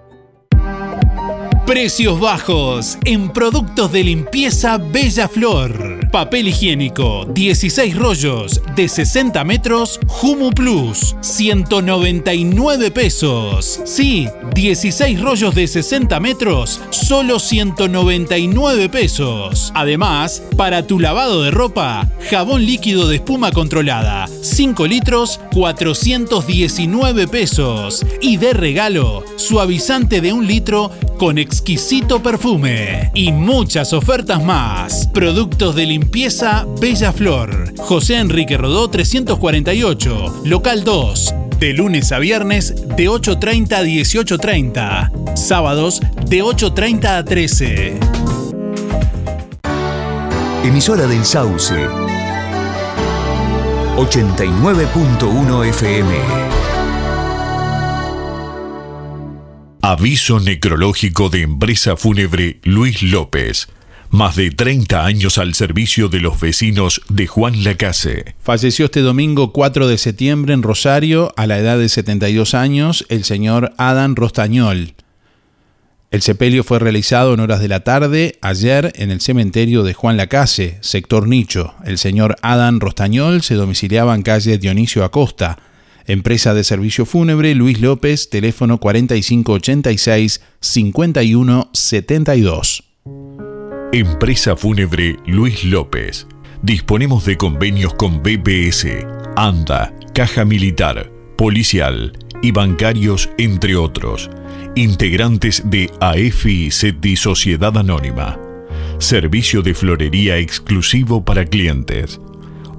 Precios bajos en productos de limpieza Bella Flor. Papel higiénico, 16 rollos de 60 metros, Humu Plus, 199 pesos. Sí, 16 rollos de 60 metros, solo 199 pesos. Además, para tu lavado de ropa, jabón líquido de espuma controlada, 5 litros, 419 pesos. Y de regalo, suavizante de un litro con exquisito perfume y muchas ofertas más. Productos de limpieza Bella Flor. José Enrique Rodó 348, local 2. De lunes a viernes de 8.30 a 18.30. Sábados de 8.30 a 13. Emisora del Sauce. 89.1 FM. Aviso necrológico de empresa fúnebre Luis López. Más de 30 años al servicio de los vecinos de Juan Lacase. Falleció este domingo 4 de septiembre en Rosario, a la edad de 72 años, el señor Adán Rostañol. El sepelio fue realizado en horas de la tarde ayer en el cementerio de Juan Lacase, sector Nicho. El señor Adán Rostañol se domiciliaba en calle Dionisio Acosta. Empresa de servicio fúnebre Luis López, teléfono 4586-5172. Empresa fúnebre Luis López. Disponemos de convenios con BPS, ANDA, Caja Militar, Policial y bancarios, entre otros. Integrantes de AFI SETI Sociedad Anónima. Servicio de florería exclusivo para clientes.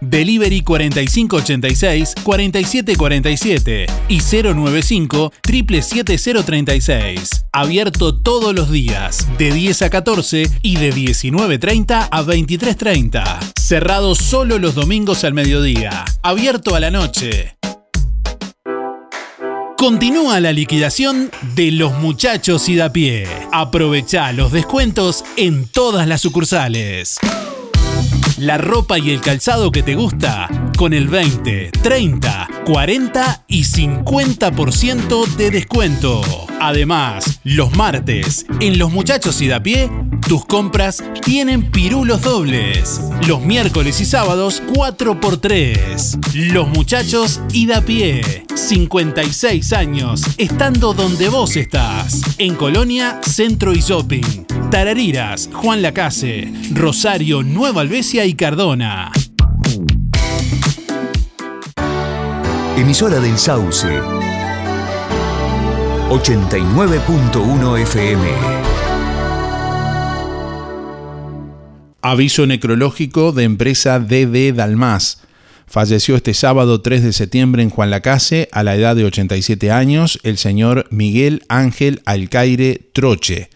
Delivery 4586-4747 y 095 77036. Abierto todos los días, de 10 a 14 y de 19.30 a 23.30. Cerrado solo los domingos al mediodía. Abierto a la noche. Continúa la liquidación de los muchachos y da pie. Aprovecha los descuentos en todas las sucursales. La ropa y el calzado que te gusta con el 20, 30, 40 y 50% de descuento. Además, los martes, en Los Muchachos y da pie, Tus compras tienen pirulos dobles. Los miércoles y sábados 4x3. Los muchachos ida a pie. 56 años, estando donde vos estás. En Colonia, Centro y Shopping. Tarariras, Juan Lacase, Rosario, Nueva Albesia y Cardona. Emisora del Sauce. 89.1 FM. Aviso necrológico de empresa DD Dalmas. Falleció este sábado 3 de septiembre en Juan Lacase, a la edad de 87 años, el señor Miguel Ángel Alcaire Troche.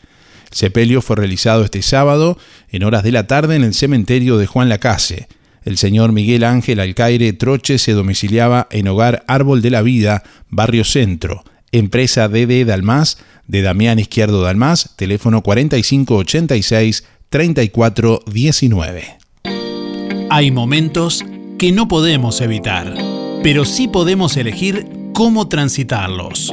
El sepelio fue realizado este sábado en horas de la tarde en el cementerio de Juan Lacase. El señor Miguel Ángel Alcaire Troche se domiciliaba en Hogar Árbol de la Vida, Barrio Centro, empresa DD Dalmas, de Damián Izquierdo Dalmas, teléfono 4586-3419. Hay momentos que no podemos evitar, pero sí podemos elegir cómo transitarlos.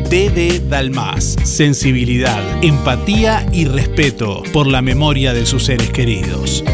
DD Dalmas. Sensibilidad, empatía y respeto por la memoria de sus seres queridos.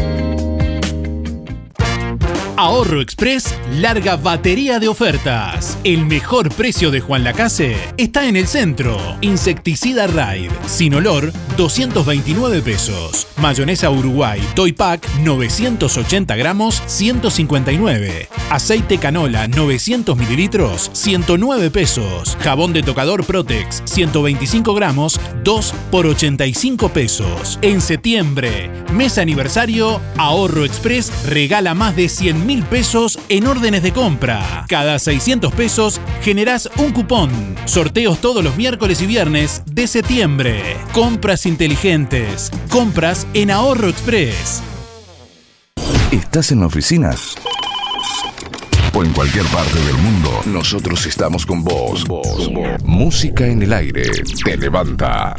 Ahorro Express larga batería de ofertas. El mejor precio de Juan Lacase está en el centro. Insecticida Raid, sin olor, 229 pesos. Mayonesa Uruguay, Toy Pack, 980 gramos, 159. Aceite canola, 900 mililitros, 109 pesos. Jabón de tocador Protex, 125 gramos, 2 por 85 pesos. En septiembre, mes aniversario, Ahorro Express regala más de 100 mil pesos en órdenes de compra. Cada 600 pesos generás un cupón. Sorteos todos los miércoles y viernes de septiembre. Compras inteligentes. Compras en Ahorro Express. ¿Estás en la oficina? O en cualquier parte del mundo, nosotros estamos con vos. Música en el aire te levanta.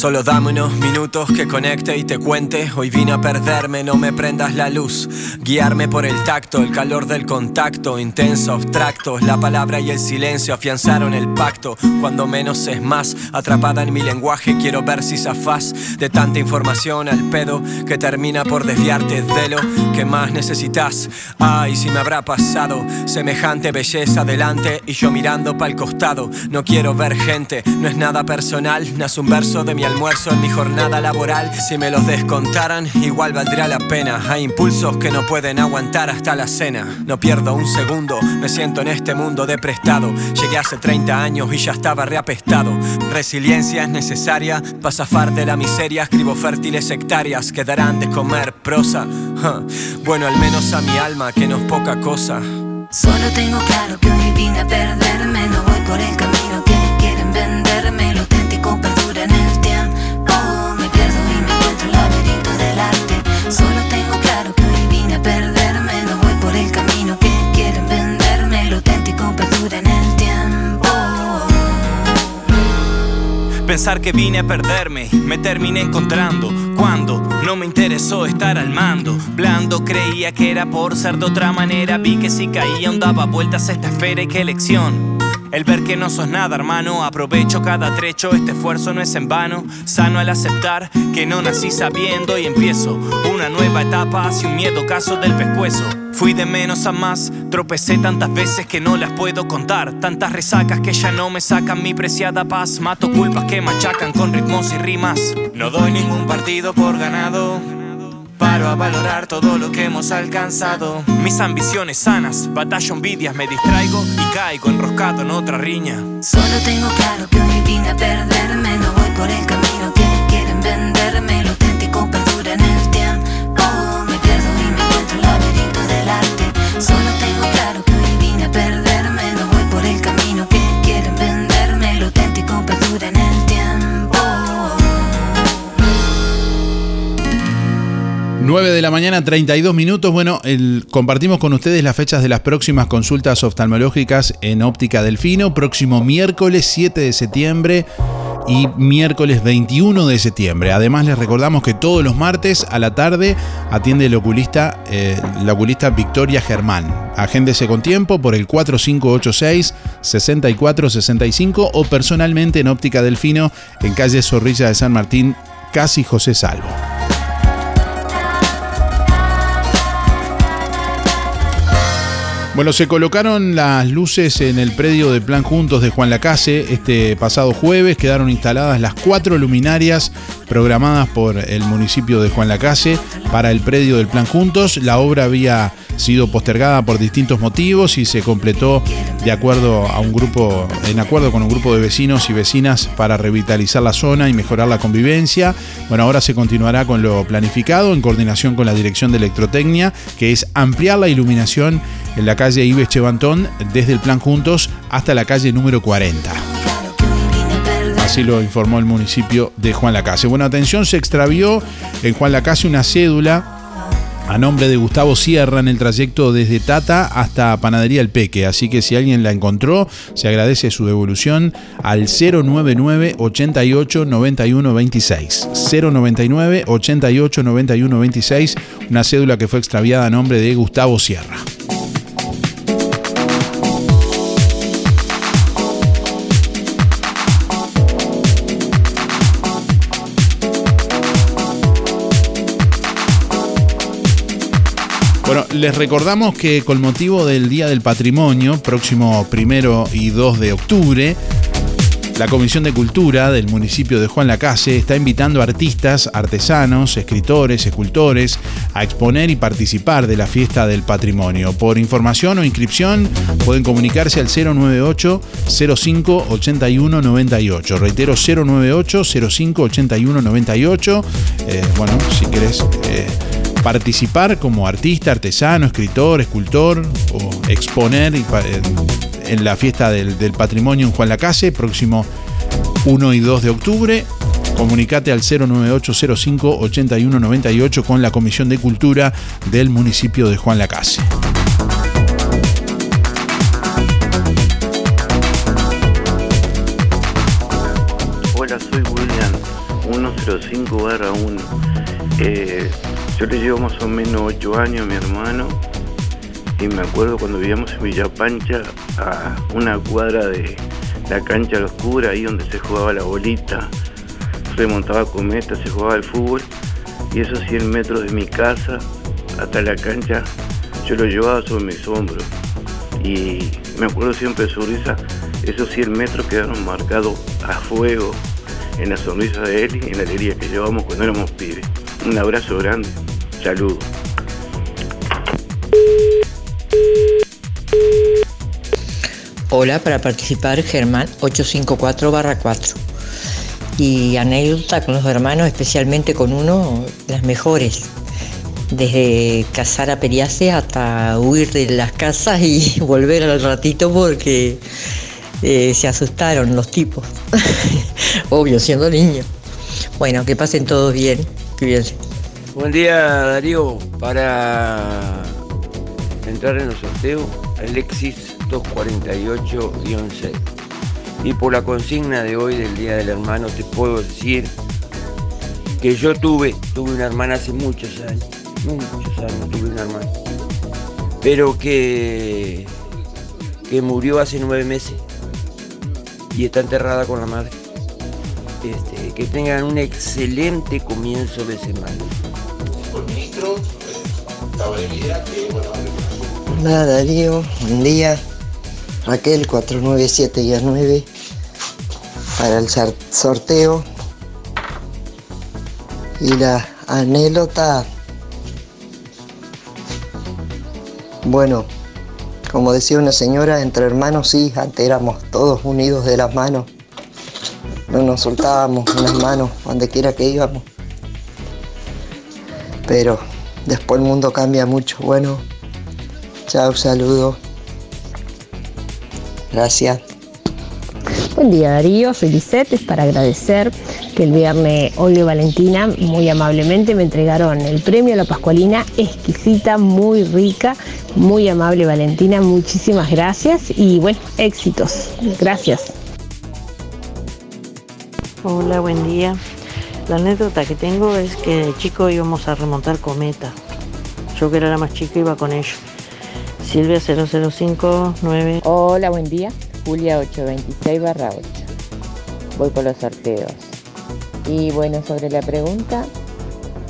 Solo dame unos minutos que conecte y te cuente. Hoy vine a perderme, no me prendas la luz. Guiarme por el tacto, el calor del contacto, intenso, abstracto. La palabra y el silencio afianzaron el pacto. Cuando menos es más, atrapada en mi lenguaje, quiero ver si zafás de tanta información al pedo que termina por desviarte de lo que más necesitas. Ay, si me habrá pasado semejante belleza delante y yo mirando para el costado. No quiero ver gente, no es nada personal, nace un verso de mi almuerzo en mi jornada laboral. Si me los descontaran, igual valdría la pena. Hay impulsos que no pueden aguantar hasta la cena. No pierdo un segundo, me siento en este mundo de prestado. Llegué hace 30 años y ya estaba reapestado. Resiliencia es necesaria para zafar de la miseria. Escribo fértiles hectáreas que darán de comer prosa. Bueno, al menos a mi alma, que no es poca cosa. Solo tengo claro que hoy vine a perderme, no voy por el camino que Pensar que vine a perderme, me terminé encontrando. Cuando no me interesó estar al mando, blando creía que era por ser de otra manera. Vi que si caía, daba vueltas a esta esfera y qué elección. El ver que no sos nada, hermano, aprovecho cada trecho, este esfuerzo no es en vano. Sano al aceptar que no nací sabiendo y empiezo una nueva etapa hacia un miedo caso del pescuezo. Fui de menos a más, tropecé tantas veces que no las puedo contar. Tantas resacas que ya no me sacan mi preciada paz. Mato culpas que machacan con ritmos y rimas. No doy ningún partido por ganado. Paro a valorar todo lo que hemos alcanzado. Mis ambiciones sanas, batallo envidias, me distraigo y caigo enroscado en otra riña. Solo tengo claro que hoy vine a perderme, no voy por el camino 9 de la mañana, 32 minutos. Bueno, compartimos con ustedes las fechas de las próximas consultas oftalmológicas en Óptica Delfino. Próximo miércoles 7 de septiembre y miércoles 21 de septiembre. Además, les recordamos que todos los martes a la tarde atiende el oculista, eh, la oculista Victoria Germán. Agéndese con tiempo por el 4586-6465 o personalmente en Óptica Delfino en calle Zorrilla de San Martín, casi José Salvo. Bueno, se colocaron las luces en el predio de Plan Juntos de Juan Lacase este pasado jueves. Quedaron instaladas las cuatro luminarias programadas por el municipio de Juan Lacase para el predio del Plan Juntos. La obra había sido postergada por distintos motivos y se completó de acuerdo a un grupo, en acuerdo con un grupo de vecinos y vecinas para revitalizar la zona y mejorar la convivencia. Bueno, ahora se continuará con lo planificado en coordinación con la Dirección de Electrotecnia, que es ampliar la iluminación en la calle Ives Chevantón desde el Plan Juntos hasta la calle número 40. Así lo informó el municipio de Juan Lacase. Bueno, atención, se extravió en Juan Lacase una cédula a nombre de Gustavo Sierra en el trayecto desde Tata hasta Panadería El Peque. Así que si alguien la encontró, se agradece su devolución al 099 88 91 26. 099 88 91 26, una cédula que fue extraviada a nombre de Gustavo Sierra. Bueno, les recordamos que con motivo del Día del Patrimonio, próximo primero y 2 de octubre, la Comisión de Cultura del municipio de Juan Lacase está invitando a artistas, artesanos, escritores, escultores a exponer y participar de la fiesta del patrimonio. Por información o inscripción pueden comunicarse al 098 05 81 98. Reitero 098 05 81 98. Eh, bueno, si querés eh, participar como artista, artesano, escritor, escultor o exponer en, la fiesta del, patrimonio en Juan Lacase, próximo 1 y 2 de octubre. Comunicate al 09805 8198 con la Comisión de Cultura del municipio de Juan Lacase. Hola, soy William 105 barra 1. Eh, yo le llevo más o menos 8 años a mi hermano y me acuerdo cuando vivíamos en Villa Pancha a una cuadra de la cancha oscura, ahí donde se jugaba la bolita, se montaba cometa, se jugaba el fútbol y esos 100 metros de mi casa hasta la cancha yo lo llevaba sobre mis hombros y me acuerdo siempre de su risa, esos 100 metros quedaron marcados a fuego en la sonrisa de él y en la alegría que llevamos cuando éramos pibes. Un abrazo grande, saludos. Hola, para participar Germán 854-4. Y anécdota con los hermanos, especialmente con uno, las mejores. Desde cazar a Periace hasta huir de las casas y volver al ratito porque eh, se asustaron los tipos. Obvio, siendo niños. Bueno, que pasen todos bien. Buen día Darío, para entrar en el sorteo, Alexis 248-6. Y por la consigna de hoy del Día del Hermano te puedo decir que yo tuve, tuve una hermana hace muchos años, muchos años tuve una hermana, pero que, que murió hace nueve meses y está enterrada con la madre. Este, que tengan un excelente comienzo de semana. ministro que, bueno, Hola Darío, buen día. Raquel 497-9 para el sorteo. Y la anécdota, bueno, como decía una señora, entre hermanos sí, antes éramos todos unidos de las manos. No nos soltábamos unas manos donde quiera que íbamos. Pero después el mundo cambia mucho. Bueno, chao, saludo. Gracias. Buen día Darío, Lisette, es para agradecer que el viernes hoy Valentina muy amablemente me entregaron el premio a la Pascualina, exquisita, muy rica, muy amable Valentina, muchísimas gracias y bueno, éxitos. Gracias. Hola, buen día. La anécdota que tengo es que de chico íbamos a remontar cometa. Yo que era la más chica iba con ellos. Silvia 0059. Hola, buen día. Julia 826 barra 8. Voy con los sorteos. Y bueno, sobre la pregunta,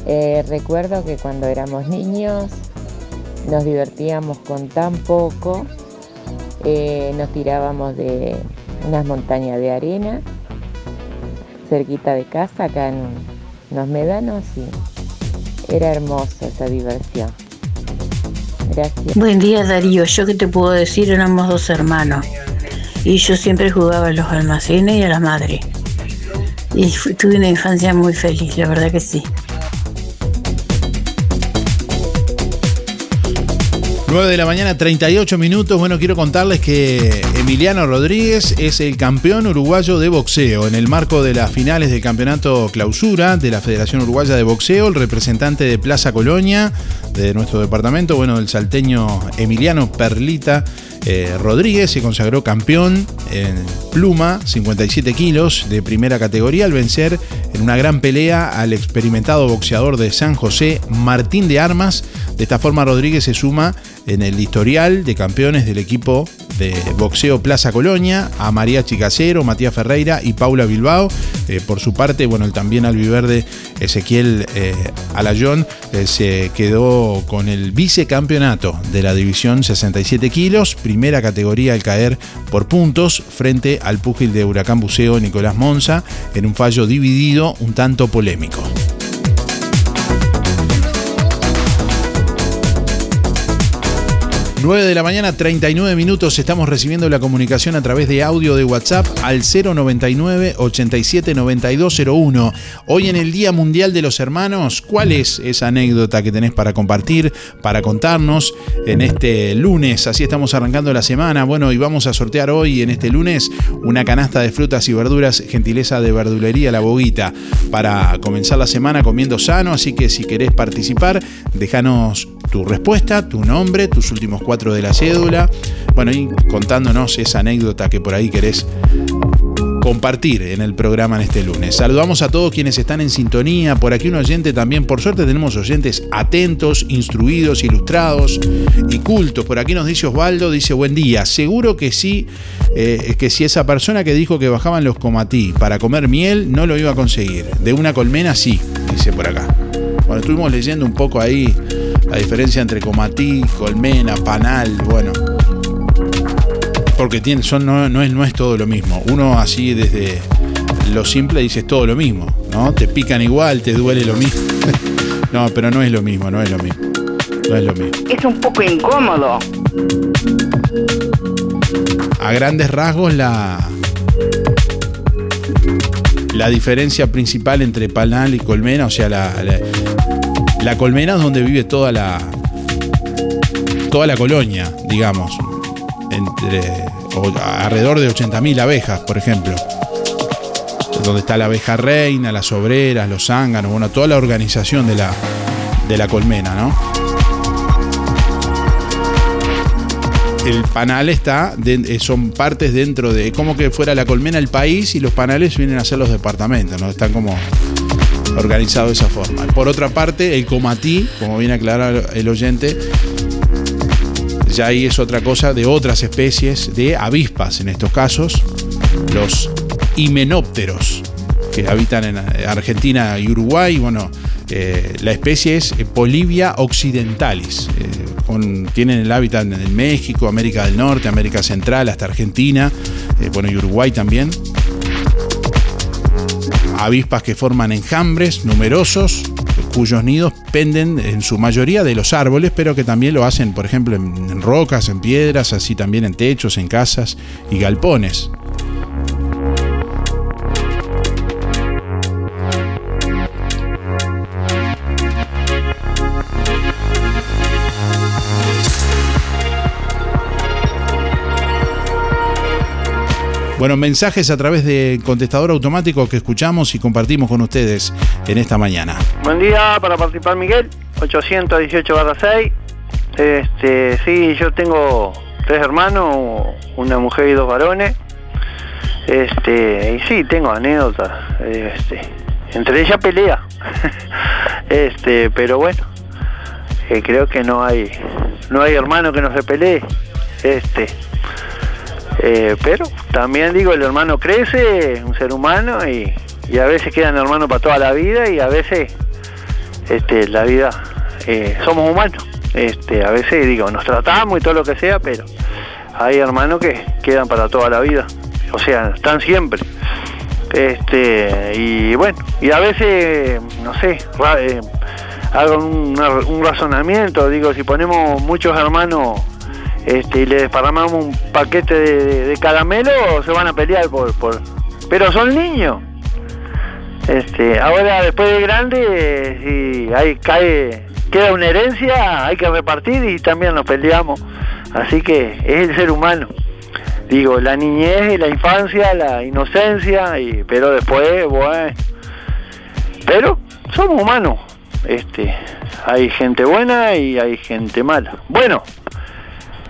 eh, recuerdo que cuando éramos niños nos divertíamos con tan poco, eh, nos tirábamos de unas montañas de arena cerquita de casa, acá en los médanos, y era hermosa esa diversión. Gracias. Buen día Darío, yo que te puedo decir, éramos dos hermanos y yo siempre jugaba a los almacenes y a la madre. Y tuve una infancia muy feliz, la verdad que sí. 9 de la mañana, 38 minutos. Bueno, quiero contarles que Emiliano Rodríguez es el campeón uruguayo de boxeo. En el marco de las finales del campeonato clausura de la Federación Uruguaya de Boxeo, el representante de Plaza Colonia, de nuestro departamento, bueno, el salteño Emiliano Perlita eh, Rodríguez, se consagró campeón en pluma, 57 kilos de primera categoría, al vencer en una gran pelea al experimentado boxeador de San José, Martín de Armas. De esta forma, Rodríguez se suma en el historial de campeones del equipo de boxeo Plaza Colonia, a María Chicacero, Matías Ferreira y Paula Bilbao. Eh, por su parte, bueno, el también albiverde Ezequiel eh, Alayón eh, se quedó con el vicecampeonato de la división 67 kilos, primera categoría al caer por puntos frente al púgil de Huracán Buceo Nicolás Monza en un fallo dividido un tanto polémico. 9 de la mañana, 39 minutos. Estamos recibiendo la comunicación a través de audio de WhatsApp al 099 87 9201. Hoy en el Día Mundial de los Hermanos, ¿cuál es esa anécdota que tenés para compartir, para contarnos en este lunes? Así estamos arrancando la semana. Bueno, y vamos a sortear hoy, en este lunes, una canasta de frutas y verduras, gentileza de verdulería La Boguita, para comenzar la semana comiendo sano. Así que si querés participar, déjanos tu respuesta, tu nombre, tus últimos cuatro de la cédula. Bueno, y contándonos esa anécdota que por ahí querés compartir en el programa en este lunes. Saludamos a todos quienes están en sintonía. Por aquí un oyente también. Por suerte tenemos oyentes atentos, instruidos, ilustrados y cultos. Por aquí nos dice Osvaldo, dice buen día. Seguro que sí, eh, que si esa persona que dijo que bajaban los comatí para comer miel no lo iba a conseguir. De una colmena sí, dice por acá. Bueno, estuvimos leyendo un poco ahí la diferencia entre comatí, colmena, panal, bueno. Porque tiene, son, no, es, no es todo lo mismo. Uno así desde lo simple dice todo lo mismo, ¿no? Te pican igual, te duele lo mismo. no, pero no es lo mismo, no es lo mismo. No es lo mismo. Es un poco incómodo. A grandes rasgos la la diferencia principal entre panal y colmena, o sea, la, la colmena es donde vive toda la. toda la colonia, digamos. Entre. alrededor de 80.000 abejas, por ejemplo. Donde está la abeja reina, las obreras, los zánganos, bueno, toda la organización de la, de la colmena, ¿no? el panal está, eh, son partes dentro de, como que fuera la colmena el país y los panales vienen a ser los departamentos, ¿no? Están como organizado de esa forma. Por otra parte, el comatí, como viene a aclarar el oyente, ya ahí es otra cosa de otras especies de avispas, en estos casos, los himenópteros, que habitan en Argentina y Uruguay. Bueno, eh, la especie es Polivia occidentalis. Eh, tienen el hábitat en México, América del Norte, América Central, hasta Argentina, eh, bueno, y Uruguay también avispas que forman enjambres numerosos cuyos nidos penden en su mayoría de los árboles, pero que también lo hacen, por ejemplo, en, rocas, en piedras, así también en techos, en casas y galpones. Bueno, mensajes a través de contestador automático que escuchamos y compartimos con ustedes en esta mañana. Buen día para participar Miguel, 818 6. Este, sí, yo tengo tres hermanos, una mujer y dos varones. Este, y sí, tengo anécdotas. Este, entre ellas pelea. este, pero bueno, eh, creo que no hay no hay hermano que no se pelee. Este, eh, pero también digo, el hermano crece, un ser humano, y, a veces quedan hermanos para toda la vida y a veces este, la vida eh, somos humanos. Este, a veces digo, nos tratamos y todo lo que sea, pero hay hermanos que quedan para toda la vida. O sea, están siempre. Este, y bueno, y a veces, no sé, eh, hago un, razonamiento, digo, si ponemos muchos hermanos este, y le desparramamos un paquete de, caramelo, se van a pelear por, por... Pero son niños. Este, ahora después de grande, si hay, cae, queda una herencia, hay que repartir y también nos peleamos. Así que es el ser humano digo, la niñez y la infancia, la inocencia, y, pero después, bueno, pero somos humanos, este, hay gente buena y hay gente mala. Bueno,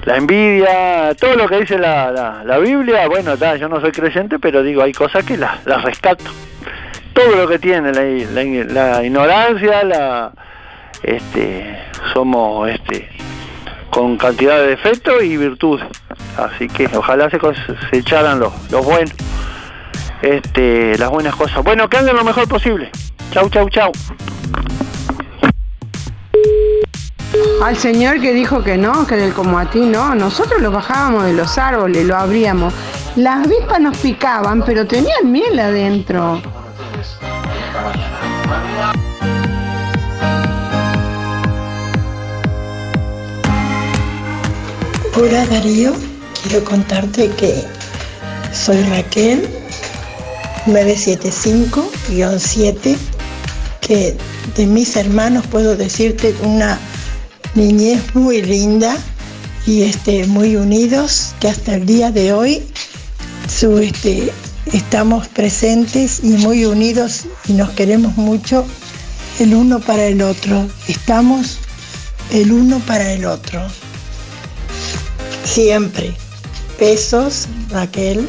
la envidia, todo lo que dice la, la, Biblia, bueno, yo no soy creyente, pero digo, hay cosas que las la rescato. Todo lo que tiene la, ignorancia, la, este, somos, este, con cantidad de defectos y virtudes. Así que ojalá se cosecharan los, los buenos, este, las buenas cosas. Bueno, que anden lo mejor posible. Chau, chau, chau. Al señor que dijo que no, que del como a ti no, nosotros lo bajábamos de los árboles, lo abríamos. Las avispas nos picaban, pero tenían miel adentro. Hola Darío, quiero contarte que soy Raquel 975-7, que de mis hermanos puedo decirte una niñez muy linda y este, muy unidos, que hasta el día de hoy su, este, estamos presentes y muy unidos y nos queremos mucho el uno para el otro. Estamos el uno para el otro. Siempre. Besos, Raquel.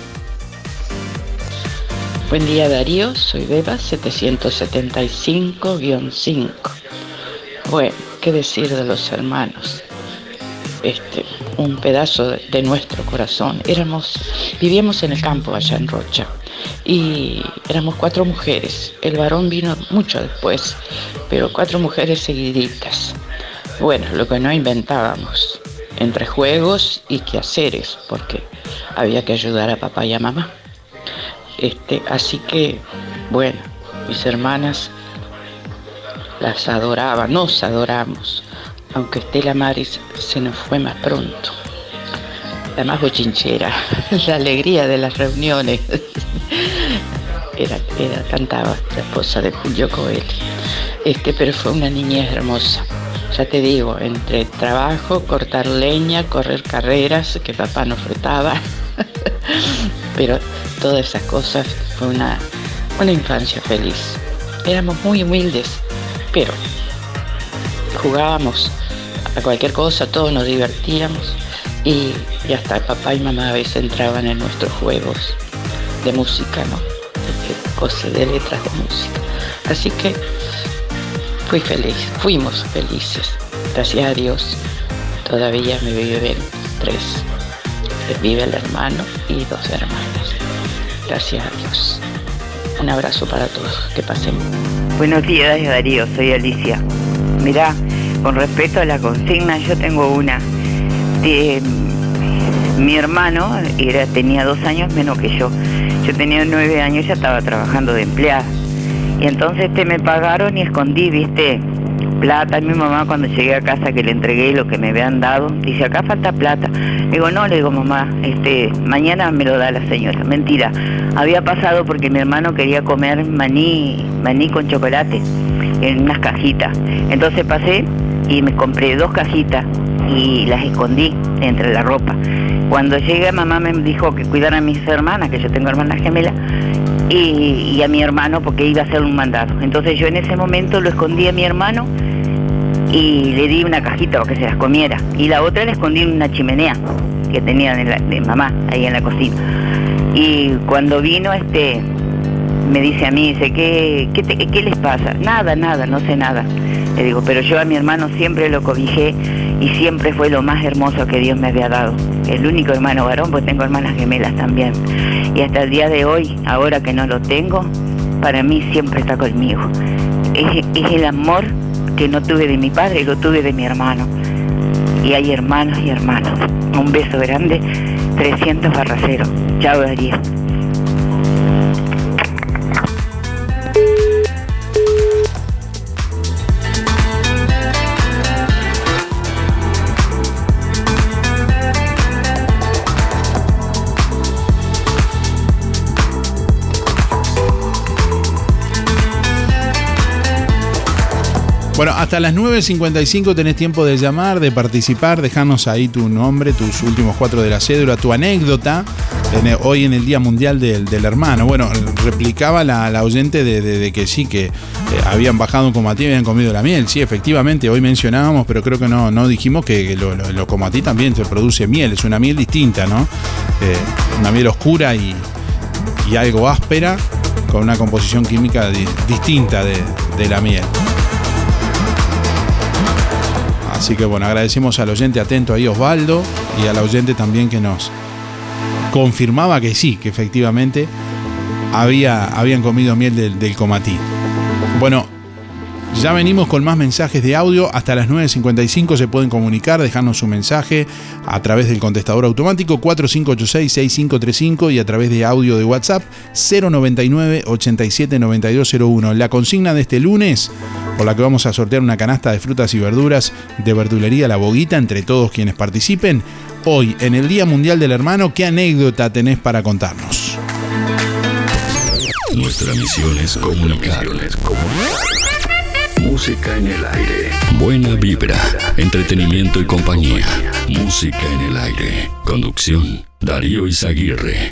Buen día Darío, soy Beba 775-5. Bueno, qué decir de los hermanos. Este, un pedazo de, nuestro corazón. Éramos, vivíamos en el campo allá en Rocha y éramos cuatro mujeres. El varón vino mucho después, pero cuatro mujeres seguiditas. Bueno, lo que no inventábamos entre juegos y quehaceres, porque había que ayudar a papá y a mamá. Este, así que, bueno, mis hermanas las adoraban, nos adoramos, aunque Estela Maris se nos fue más pronto. La más bochinchera, la alegría de las reuniones. Era, era, cantaba la esposa de Julio Coelho. Este, pero fue una niñez hermosa ya te digo, entre trabajo, cortar leña, correr carreras que papá nos retaba. Pero todas esas cosas fue una, una infancia feliz. Éramos muy humildes, pero jugábamos a cualquier cosa, todos nos divertíamos y, hasta papá y mamá a veces entraban en nuestros juegos de música, ¿no? De, cosas, de letras de música. Así que Fui feliz, fuimos felices. Gracias a Dios, todavía me viven tres. Vive el hermano y dos hermanas. Gracias a Dios. Un abrazo para todos. Que pasen. Buenos días, Darío. Soy Alicia. Mirá, con respecto a la consigna, yo tengo una. De, mi hermano era, tenía dos años menos que yo. Yo tenía nueve años ya estaba trabajando de empleada. Y entonces este, me pagaron y escondí, viste, plata. Mi mamá cuando llegué a casa que le entregué lo que me habían dado, dice, acá falta plata. digo, no, le digo, mamá, este, mañana me lo da la señora. Mentira, había pasado porque mi hermano quería comer maní, maní con chocolate en unas cajitas. Entonces pasé y me compré dos cajitas y las escondí entre la ropa. Cuando llegué, mamá me dijo que cuidara a mis hermanas, que yo tengo hermanas gemelas, y, y a mi hermano porque iba a hacer un mandado. Entonces yo en ese momento lo escondí a mi hermano y le di una cajita para que se las comiera. Y la otra la escondí en una chimenea que tenía de, mamá ahí en la cocina. Y cuando vino, este, me dice a mí, dice, ¿qué, qué, te- qué les pasa? Nada, nada, no sé nada. Le digo, pero yo a mi hermano siempre lo cobijé y siempre fue lo más hermoso que Dios me había dado. El único hermano varón, pues tengo hermanas gemelas también. Y hasta el día de hoy, ahora que no lo tengo, para mí siempre está conmigo. Es el amor que no tuve de mi padre, lo tuve de mi hermano. Y hay hermanos y hermanos. Un beso grande, 300 barra cero. Chao, Darío. Hasta las 9.55 tenés tiempo de llamar, de participar, dejarnos ahí tu nombre, tus últimos cuatro de la cédula, tu anécdota, hoy en el Día Mundial del, del Hermano. Bueno, replicaba la, la oyente de, que sí, que eh, habían bajado un comatí y habían comido la miel. Sí, efectivamente, hoy mencionábamos, pero creo que no, no dijimos que, que lo, lo- comatí también se produce miel, es una miel distinta, ¿no? Eh, una miel oscura y, y algo áspera, con una composición química di- distinta de, de la miel. Así que bueno, agradecemos al oyente atento ahí, Osvaldo, y al oyente también que nos confirmaba que sí, que efectivamente había, habían comido miel del, comatí. Bueno, ya venimos con más mensajes de audio. Hasta las 9.55 se pueden comunicar, dejarnos su mensaje a través del contestador automático 4586-6535 y a través de audio de WhatsApp 099-879201. La consigna de este lunes, por la que vamos a sortear una canasta de frutas y verduras de verdulería La Boguita entre todos quienes participen. Hoy, en el Día Mundial del Hermano, ¿qué anécdota tenés para contarnos? Nuestra misión es comunicar. Música en el aire. Buena vibra, entretenimiento y compañía. Música en el aire. Conducción, Darío Izaguirre.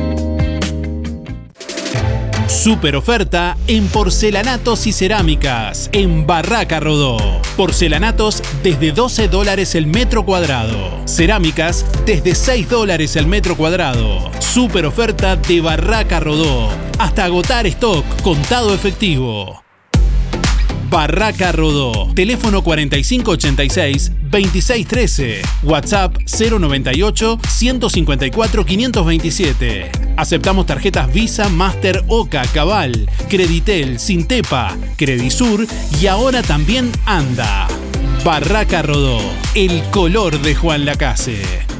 Super oferta en porcelanatos y cerámicas en Barraca Rodó. Porcelanatos desde 12 dólares el metro cuadrado. Cerámicas desde 6 dólares el metro cuadrado. Super oferta de Barraca Rodó. Hasta agotar stock contado efectivo. Barraca Rodó. Teléfono 4586-2613. WhatsApp 098-154-527. Aceptamos tarjetas Visa, Master, Oca, Cabal, Creditel, Sintepa, Credisur y ahora también Anda. Barraca Rodó. El color de Juan Lacase.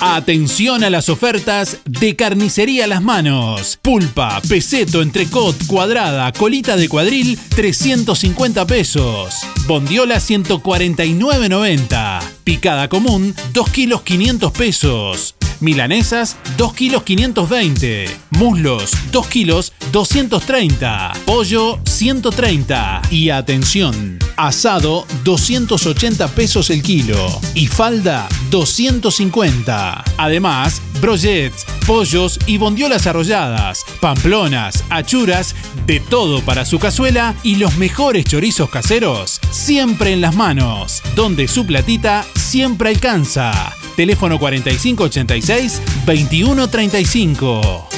Atención a las ofertas de Carnicería Las Manos. Pulpa, peseto, entrecot, cuadrada, colita de cuadril, 350 pesos. Bondiola, 149,90. Picada común, 2 kilos 500 pesos. Milanesas, 2 kilos 520. Muslos, 2 kilos 230. Pollo, 130. Y atención, asado, 280 pesos el kilo. Y falda, 250. Además, brochets, pollos y bondiolas arrolladas, pamplonas, achuras, de todo para su cazuela y los mejores chorizos caseros, siempre en las manos, donde su platita siempre alcanza. Teléfono 4586-2135.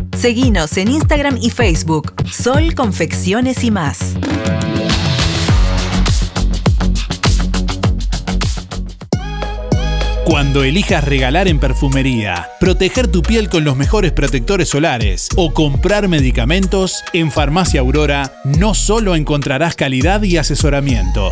Seguinos en Instagram y Facebook. Sol Confecciones y más. Cuando elijas regalar en perfumería, proteger tu piel con los mejores protectores solares o comprar medicamentos, en Farmacia Aurora no solo encontrarás calidad y asesoramiento.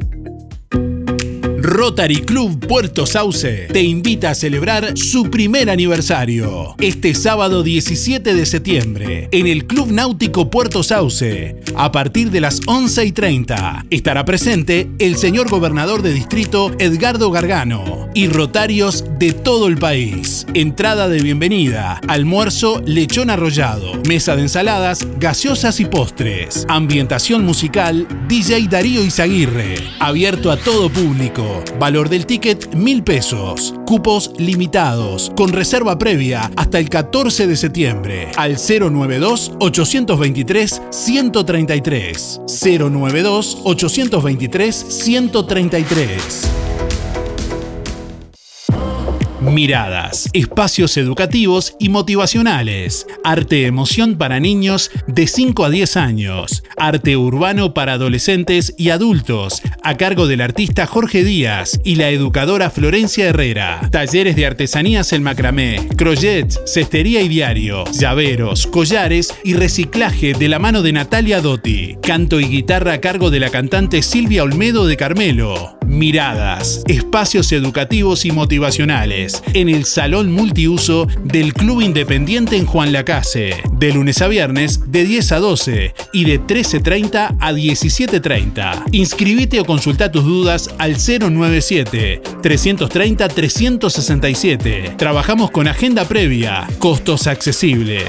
Rotary Club Puerto Sauce te invita a celebrar su primer aniversario este sábado 17 de septiembre en el Club Náutico Puerto Sauce a partir de las 11 y 30. Estará presente el señor gobernador de distrito Edgardo Gargano y rotarios de todo el país. Entrada de bienvenida, almuerzo, lechón arrollado, mesa de ensaladas, gaseosas y postres, ambientación musical, DJ Darío Izaguirre, abierto a todo público. Valor del ticket mil pesos. Cupos limitados. Con reserva previa hasta el 14 de septiembre. Al 092 823 Miradas, espacios educativos y motivacionales, arte emoción para niños de 5 a 10 años, arte urbano para adolescentes y adultos, a cargo del artista Jorge Díaz y la educadora Florencia Herrera, talleres de artesanías en macramé, crochet, cestería y diario, llaveros, collares y reciclaje de la mano de Natalia Dotti, canto y guitarra a cargo de la cantante Silvia Olmedo de Carmelo, Miradas, espacios educativos y motivacionales en el Salón Multiuso del Club Independiente en Juan Lacase, de lunes a viernes de 10 a 12 y de 13.30 a 17.30. Inscribite o consulta tus dudas al 097 330 367. Trabajamos con agenda previa, costos accesibles.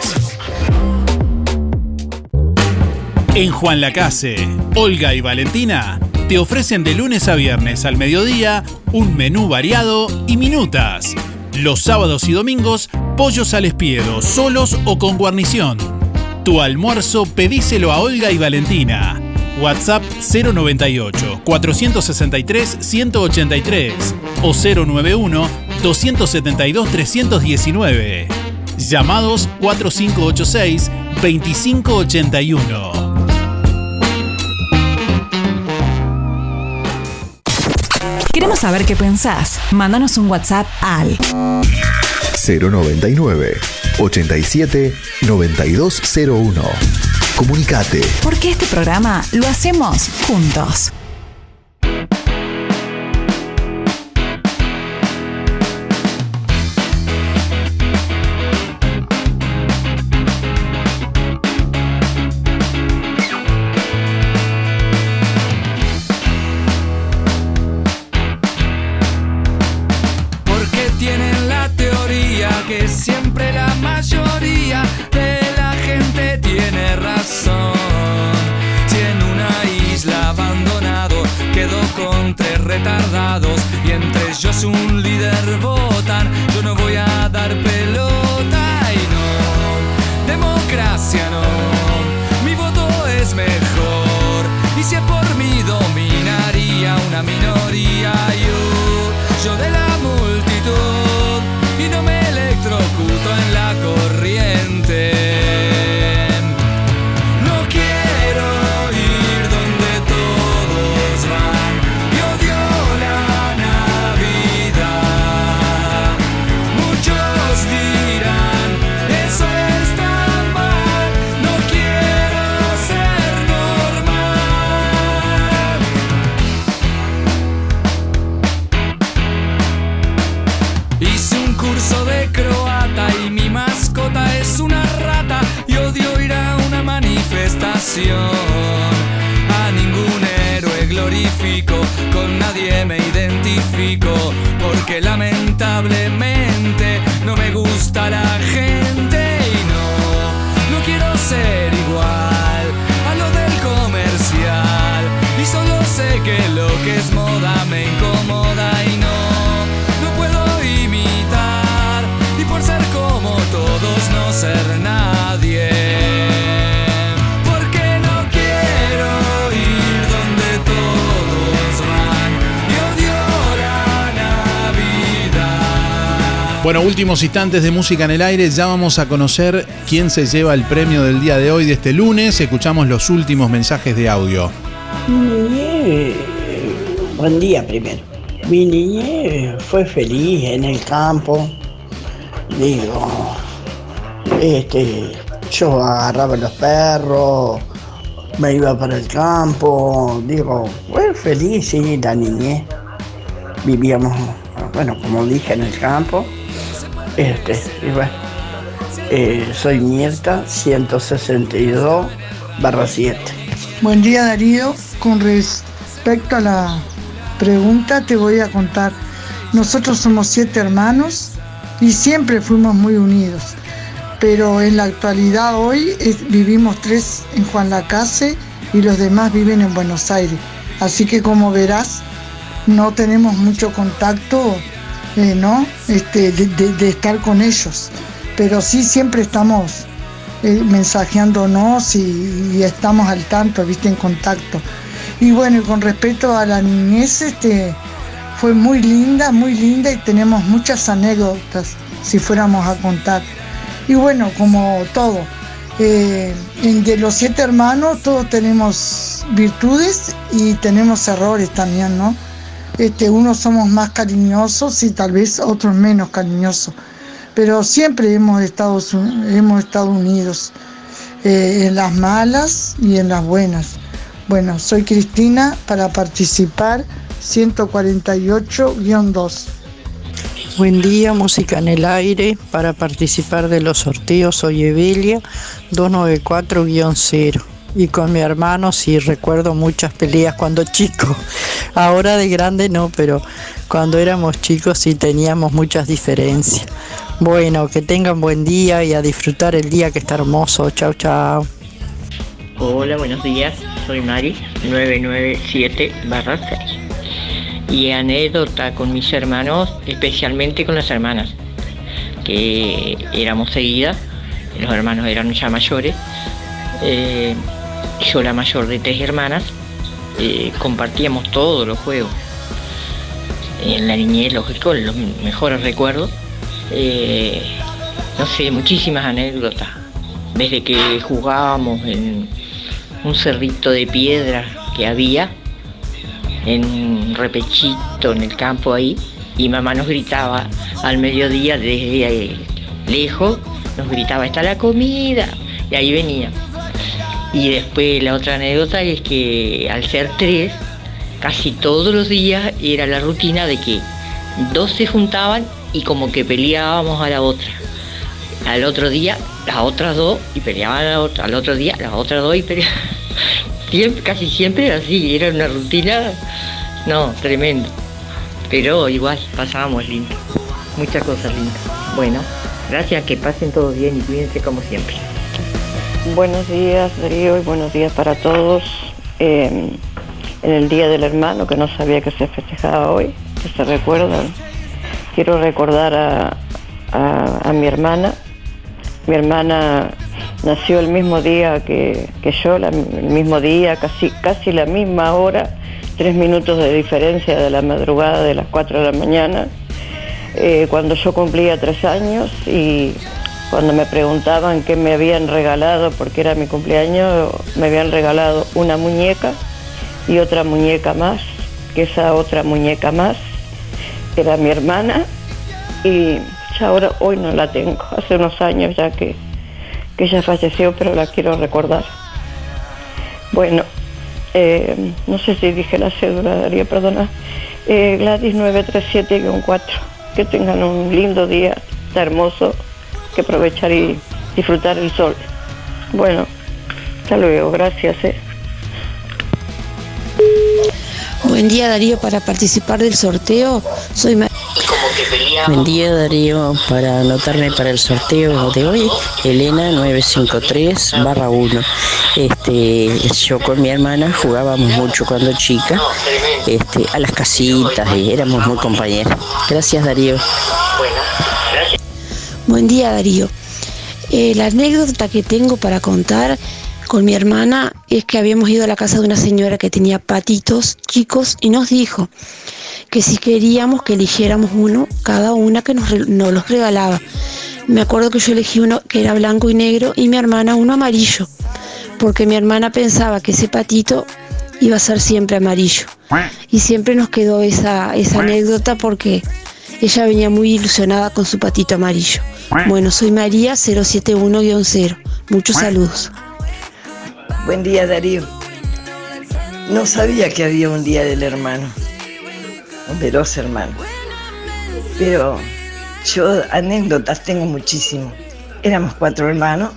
En Juan Lacase, Olga y Valentina te ofrecen de lunes a viernes al mediodía un menú variado y minutas. Los sábados y domingos, pollos al espiedo, solos o con guarnición. Tu almuerzo pedíselo a Olga y Valentina. WhatsApp 098 463 183 o 091 272 319. Llamados 4586 2581. Queremos saber qué pensás. Mándanos un WhatsApp al 099 87 9201. Comunicate. Porque este programa lo hacemos juntos. Retardados y entre ellos un líder votan, yo no voy a dar pelota y no, democracia no, mi voto es mejor y si es por mí dominaría una minoría yo, yo de la porque Bueno, últimos instantes de música en el aire. Ya vamos a conocer quién se lleva el premio del día de hoy, de este lunes. Escuchamos los últimos mensajes de audio. Mi niñez, buen día primero. Mi niñez fue feliz en el campo. Digo, este, yo agarraba los perros, me iba para el campo. Digo, fue feliz, sí, la niñez. Vivíamos, bueno, como dije, en el campo. Este, y eh, soy Mirta, 162 barra 7. Buen día Darío, con respecto a la pregunta te voy a contar. Nosotros somos siete hermanos y siempre fuimos muy unidos, pero en la actualidad hoy vivimos tres en Juan Lacase y los demás viven en Buenos Aires. Así que como verás, no tenemos mucho contacto, eh, ¿no? Este, de, estar con ellos, pero sí siempre estamos eh, mensajeándonos y, estamos al tanto, viste, en contacto. Y bueno, con respecto a la niñez, este, fue muy linda, muy linda y tenemos muchas anécdotas si fuéramos a contar. Y bueno, como todo, eh, de los siete hermanos todos tenemos virtudes y tenemos errores también, ¿no? Este, unos somos más cariñosos y tal vez otros menos cariñosos pero siempre hemos estado, hemos estado unidos eh, en las malas y en las buenas. Bueno, soy Cristina para participar 148-2. Buen día, música en el aire. Para participar de los sorteos soy Evelia 294-0. Y con mi hermano sí recuerdo muchas peleas cuando chico. Ahora de grande no, pero cuando éramos chicos sí teníamos muchas diferencias. Bueno, que tengan buen día y a disfrutar el día que está hermoso. Chao, chao. Hola, buenos días. Soy Mari 997 6 y anécdota con mis hermanos, especialmente con las hermanas, que éramos seguidas, los hermanos eran ya mayores, eh, yo la mayor de tres hermanas, eh, compartíamos todos los juegos. En la niñez, lógico, los mejores recuerdos. Eh, no sé, muchísimas anécdotas. Desde que jugábamos en un cerrito de piedra que había, en un repechito en el campo ahí y mamá nos gritaba al mediodía desde lejos, nos gritaba, está la comida y ahí venía. Y después la otra anécdota es que al ser tres, casi todos los días era la rutina de que dos se juntaban y como que peleábamos a la otra. Al otro día las otras dos y peleaban a la otra. Al otro día las otras dos y peleaban. casi siempre era así, era una rutina, no, tremendo. Pero igual, pasábamos lindo. Muchas cosas lindas. Bueno, gracias, que pasen todos bien y cuídense como siempre. Buenos días, Darío, y buenos días para todos. Eh, en el Día del Hermano, que no sabía que se festejaba hoy, que se recuerdan. Quiero recordar a, mi hermana. Mi hermana nació el mismo día que, que yo, el mismo día, casi, casi la misma hora, tres minutos de diferencia de la madrugada de las 4 de la mañana, eh, cuando yo cumplía tres años y cuando me preguntaban qué me habían regalado, porque era mi cumpleaños, me habían regalado una muñeca y otra muñeca más, que esa otra muñeca más era mi hermana y ya ahora hoy no la tengo, hace unos años ya que, que ella falleció, pero la quiero recordar. Bueno, eh, no sé si dije la cédula, Darío, perdona. Eh, Gladys 937-4. Que tengan un lindo día, está hermoso, que aprovechar y disfrutar el sol. Bueno, hasta luego, gracias. eh. Buen día Darío, para participar del sorteo soy Ma- Buen día Darío, para anotarme para el sorteo de hoy, Elena 953 barra 1. Este, yo con mi hermana jugábamos mucho cuando chica, este, a las casitas y éramos muy compañeros. Gracias Darío. Buen día Darío. Eh, la anécdota que tengo para contar con mi hermana es que habíamos ido a la casa de una señora que tenía patitos chicos y nos dijo que si queríamos que eligiéramos uno, cada una que nos, los regalaba. Me acuerdo que yo elegí uno que era blanco y negro y mi hermana uno amarillo, porque mi hermana pensaba que ese patito iba a ser siempre amarillo. Y siempre nos quedó esa, esa anécdota porque ella venía muy ilusionada con su patito amarillo. Bueno, soy María 071-0. Muchos saludos. Buen día, Darío. No sabía que había un día del hermano, de los hermanos. Pero yo anécdotas tengo muchísimo. Éramos cuatro hermanos,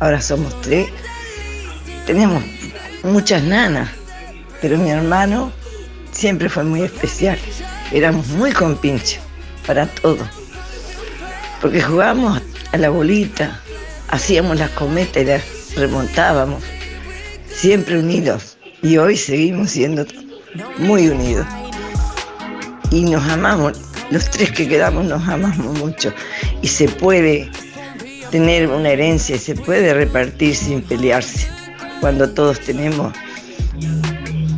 ahora somos tres. Tenemos muchas nanas, pero mi hermano siempre fue muy especial. Éramos muy compinches para todo. Porque jugábamos a la bolita, hacíamos las cometas y las remontábamos siempre unidos y hoy seguimos siendo muy unidos. Y nos amamos, los tres que quedamos nos amamos mucho y se puede tener una herencia y se puede repartir sin pelearse cuando todos tenemos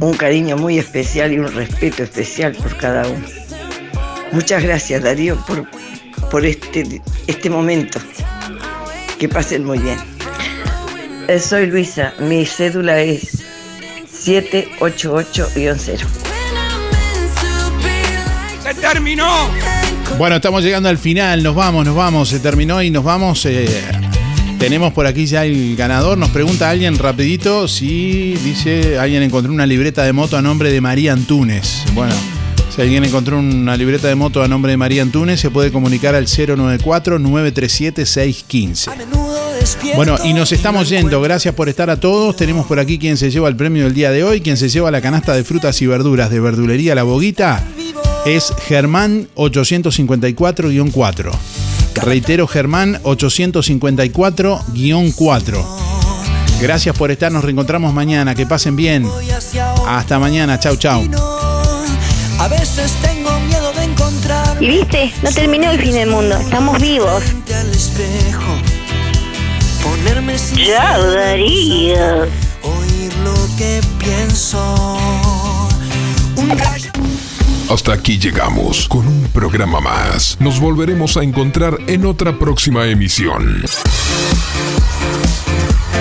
un cariño muy especial y un respeto especial por cada uno. Muchas gracias Darío por, por este, este momento. Que pasen muy bien. Eh, Soy Luisa, mi cédula es 788-0. ¡Se terminó! Bueno, estamos llegando al final, nos vamos, nos vamos, se terminó y nos vamos. eh, Tenemos por aquí ya el ganador. Nos pregunta alguien rapidito si dice alguien encontró una libreta de moto a nombre de María Antunes. Bueno, si alguien encontró una libreta de moto a nombre de María Antunes, se puede comunicar al 094-937-615. Bueno, y nos estamos yendo. Gracias por estar a todos. Tenemos por aquí quien se lleva el premio del día de hoy, quien se lleva la canasta de frutas y verduras de verdulería La Boguita. Es Germán 854-4. Reitero, Germán 854-4. Gracias por estar, nos reencontramos mañana, que pasen bien. Hasta mañana, chau chau. A veces tengo miedo de encontrar. Y viste, no terminó el fin del mundo, estamos vivos. Al espejo, ponerme Ya, Darío. Oír lo que pienso. Un rayo Hasta aquí llegamos con un programa más. Nos volveremos a encontrar en otra próxima emisión.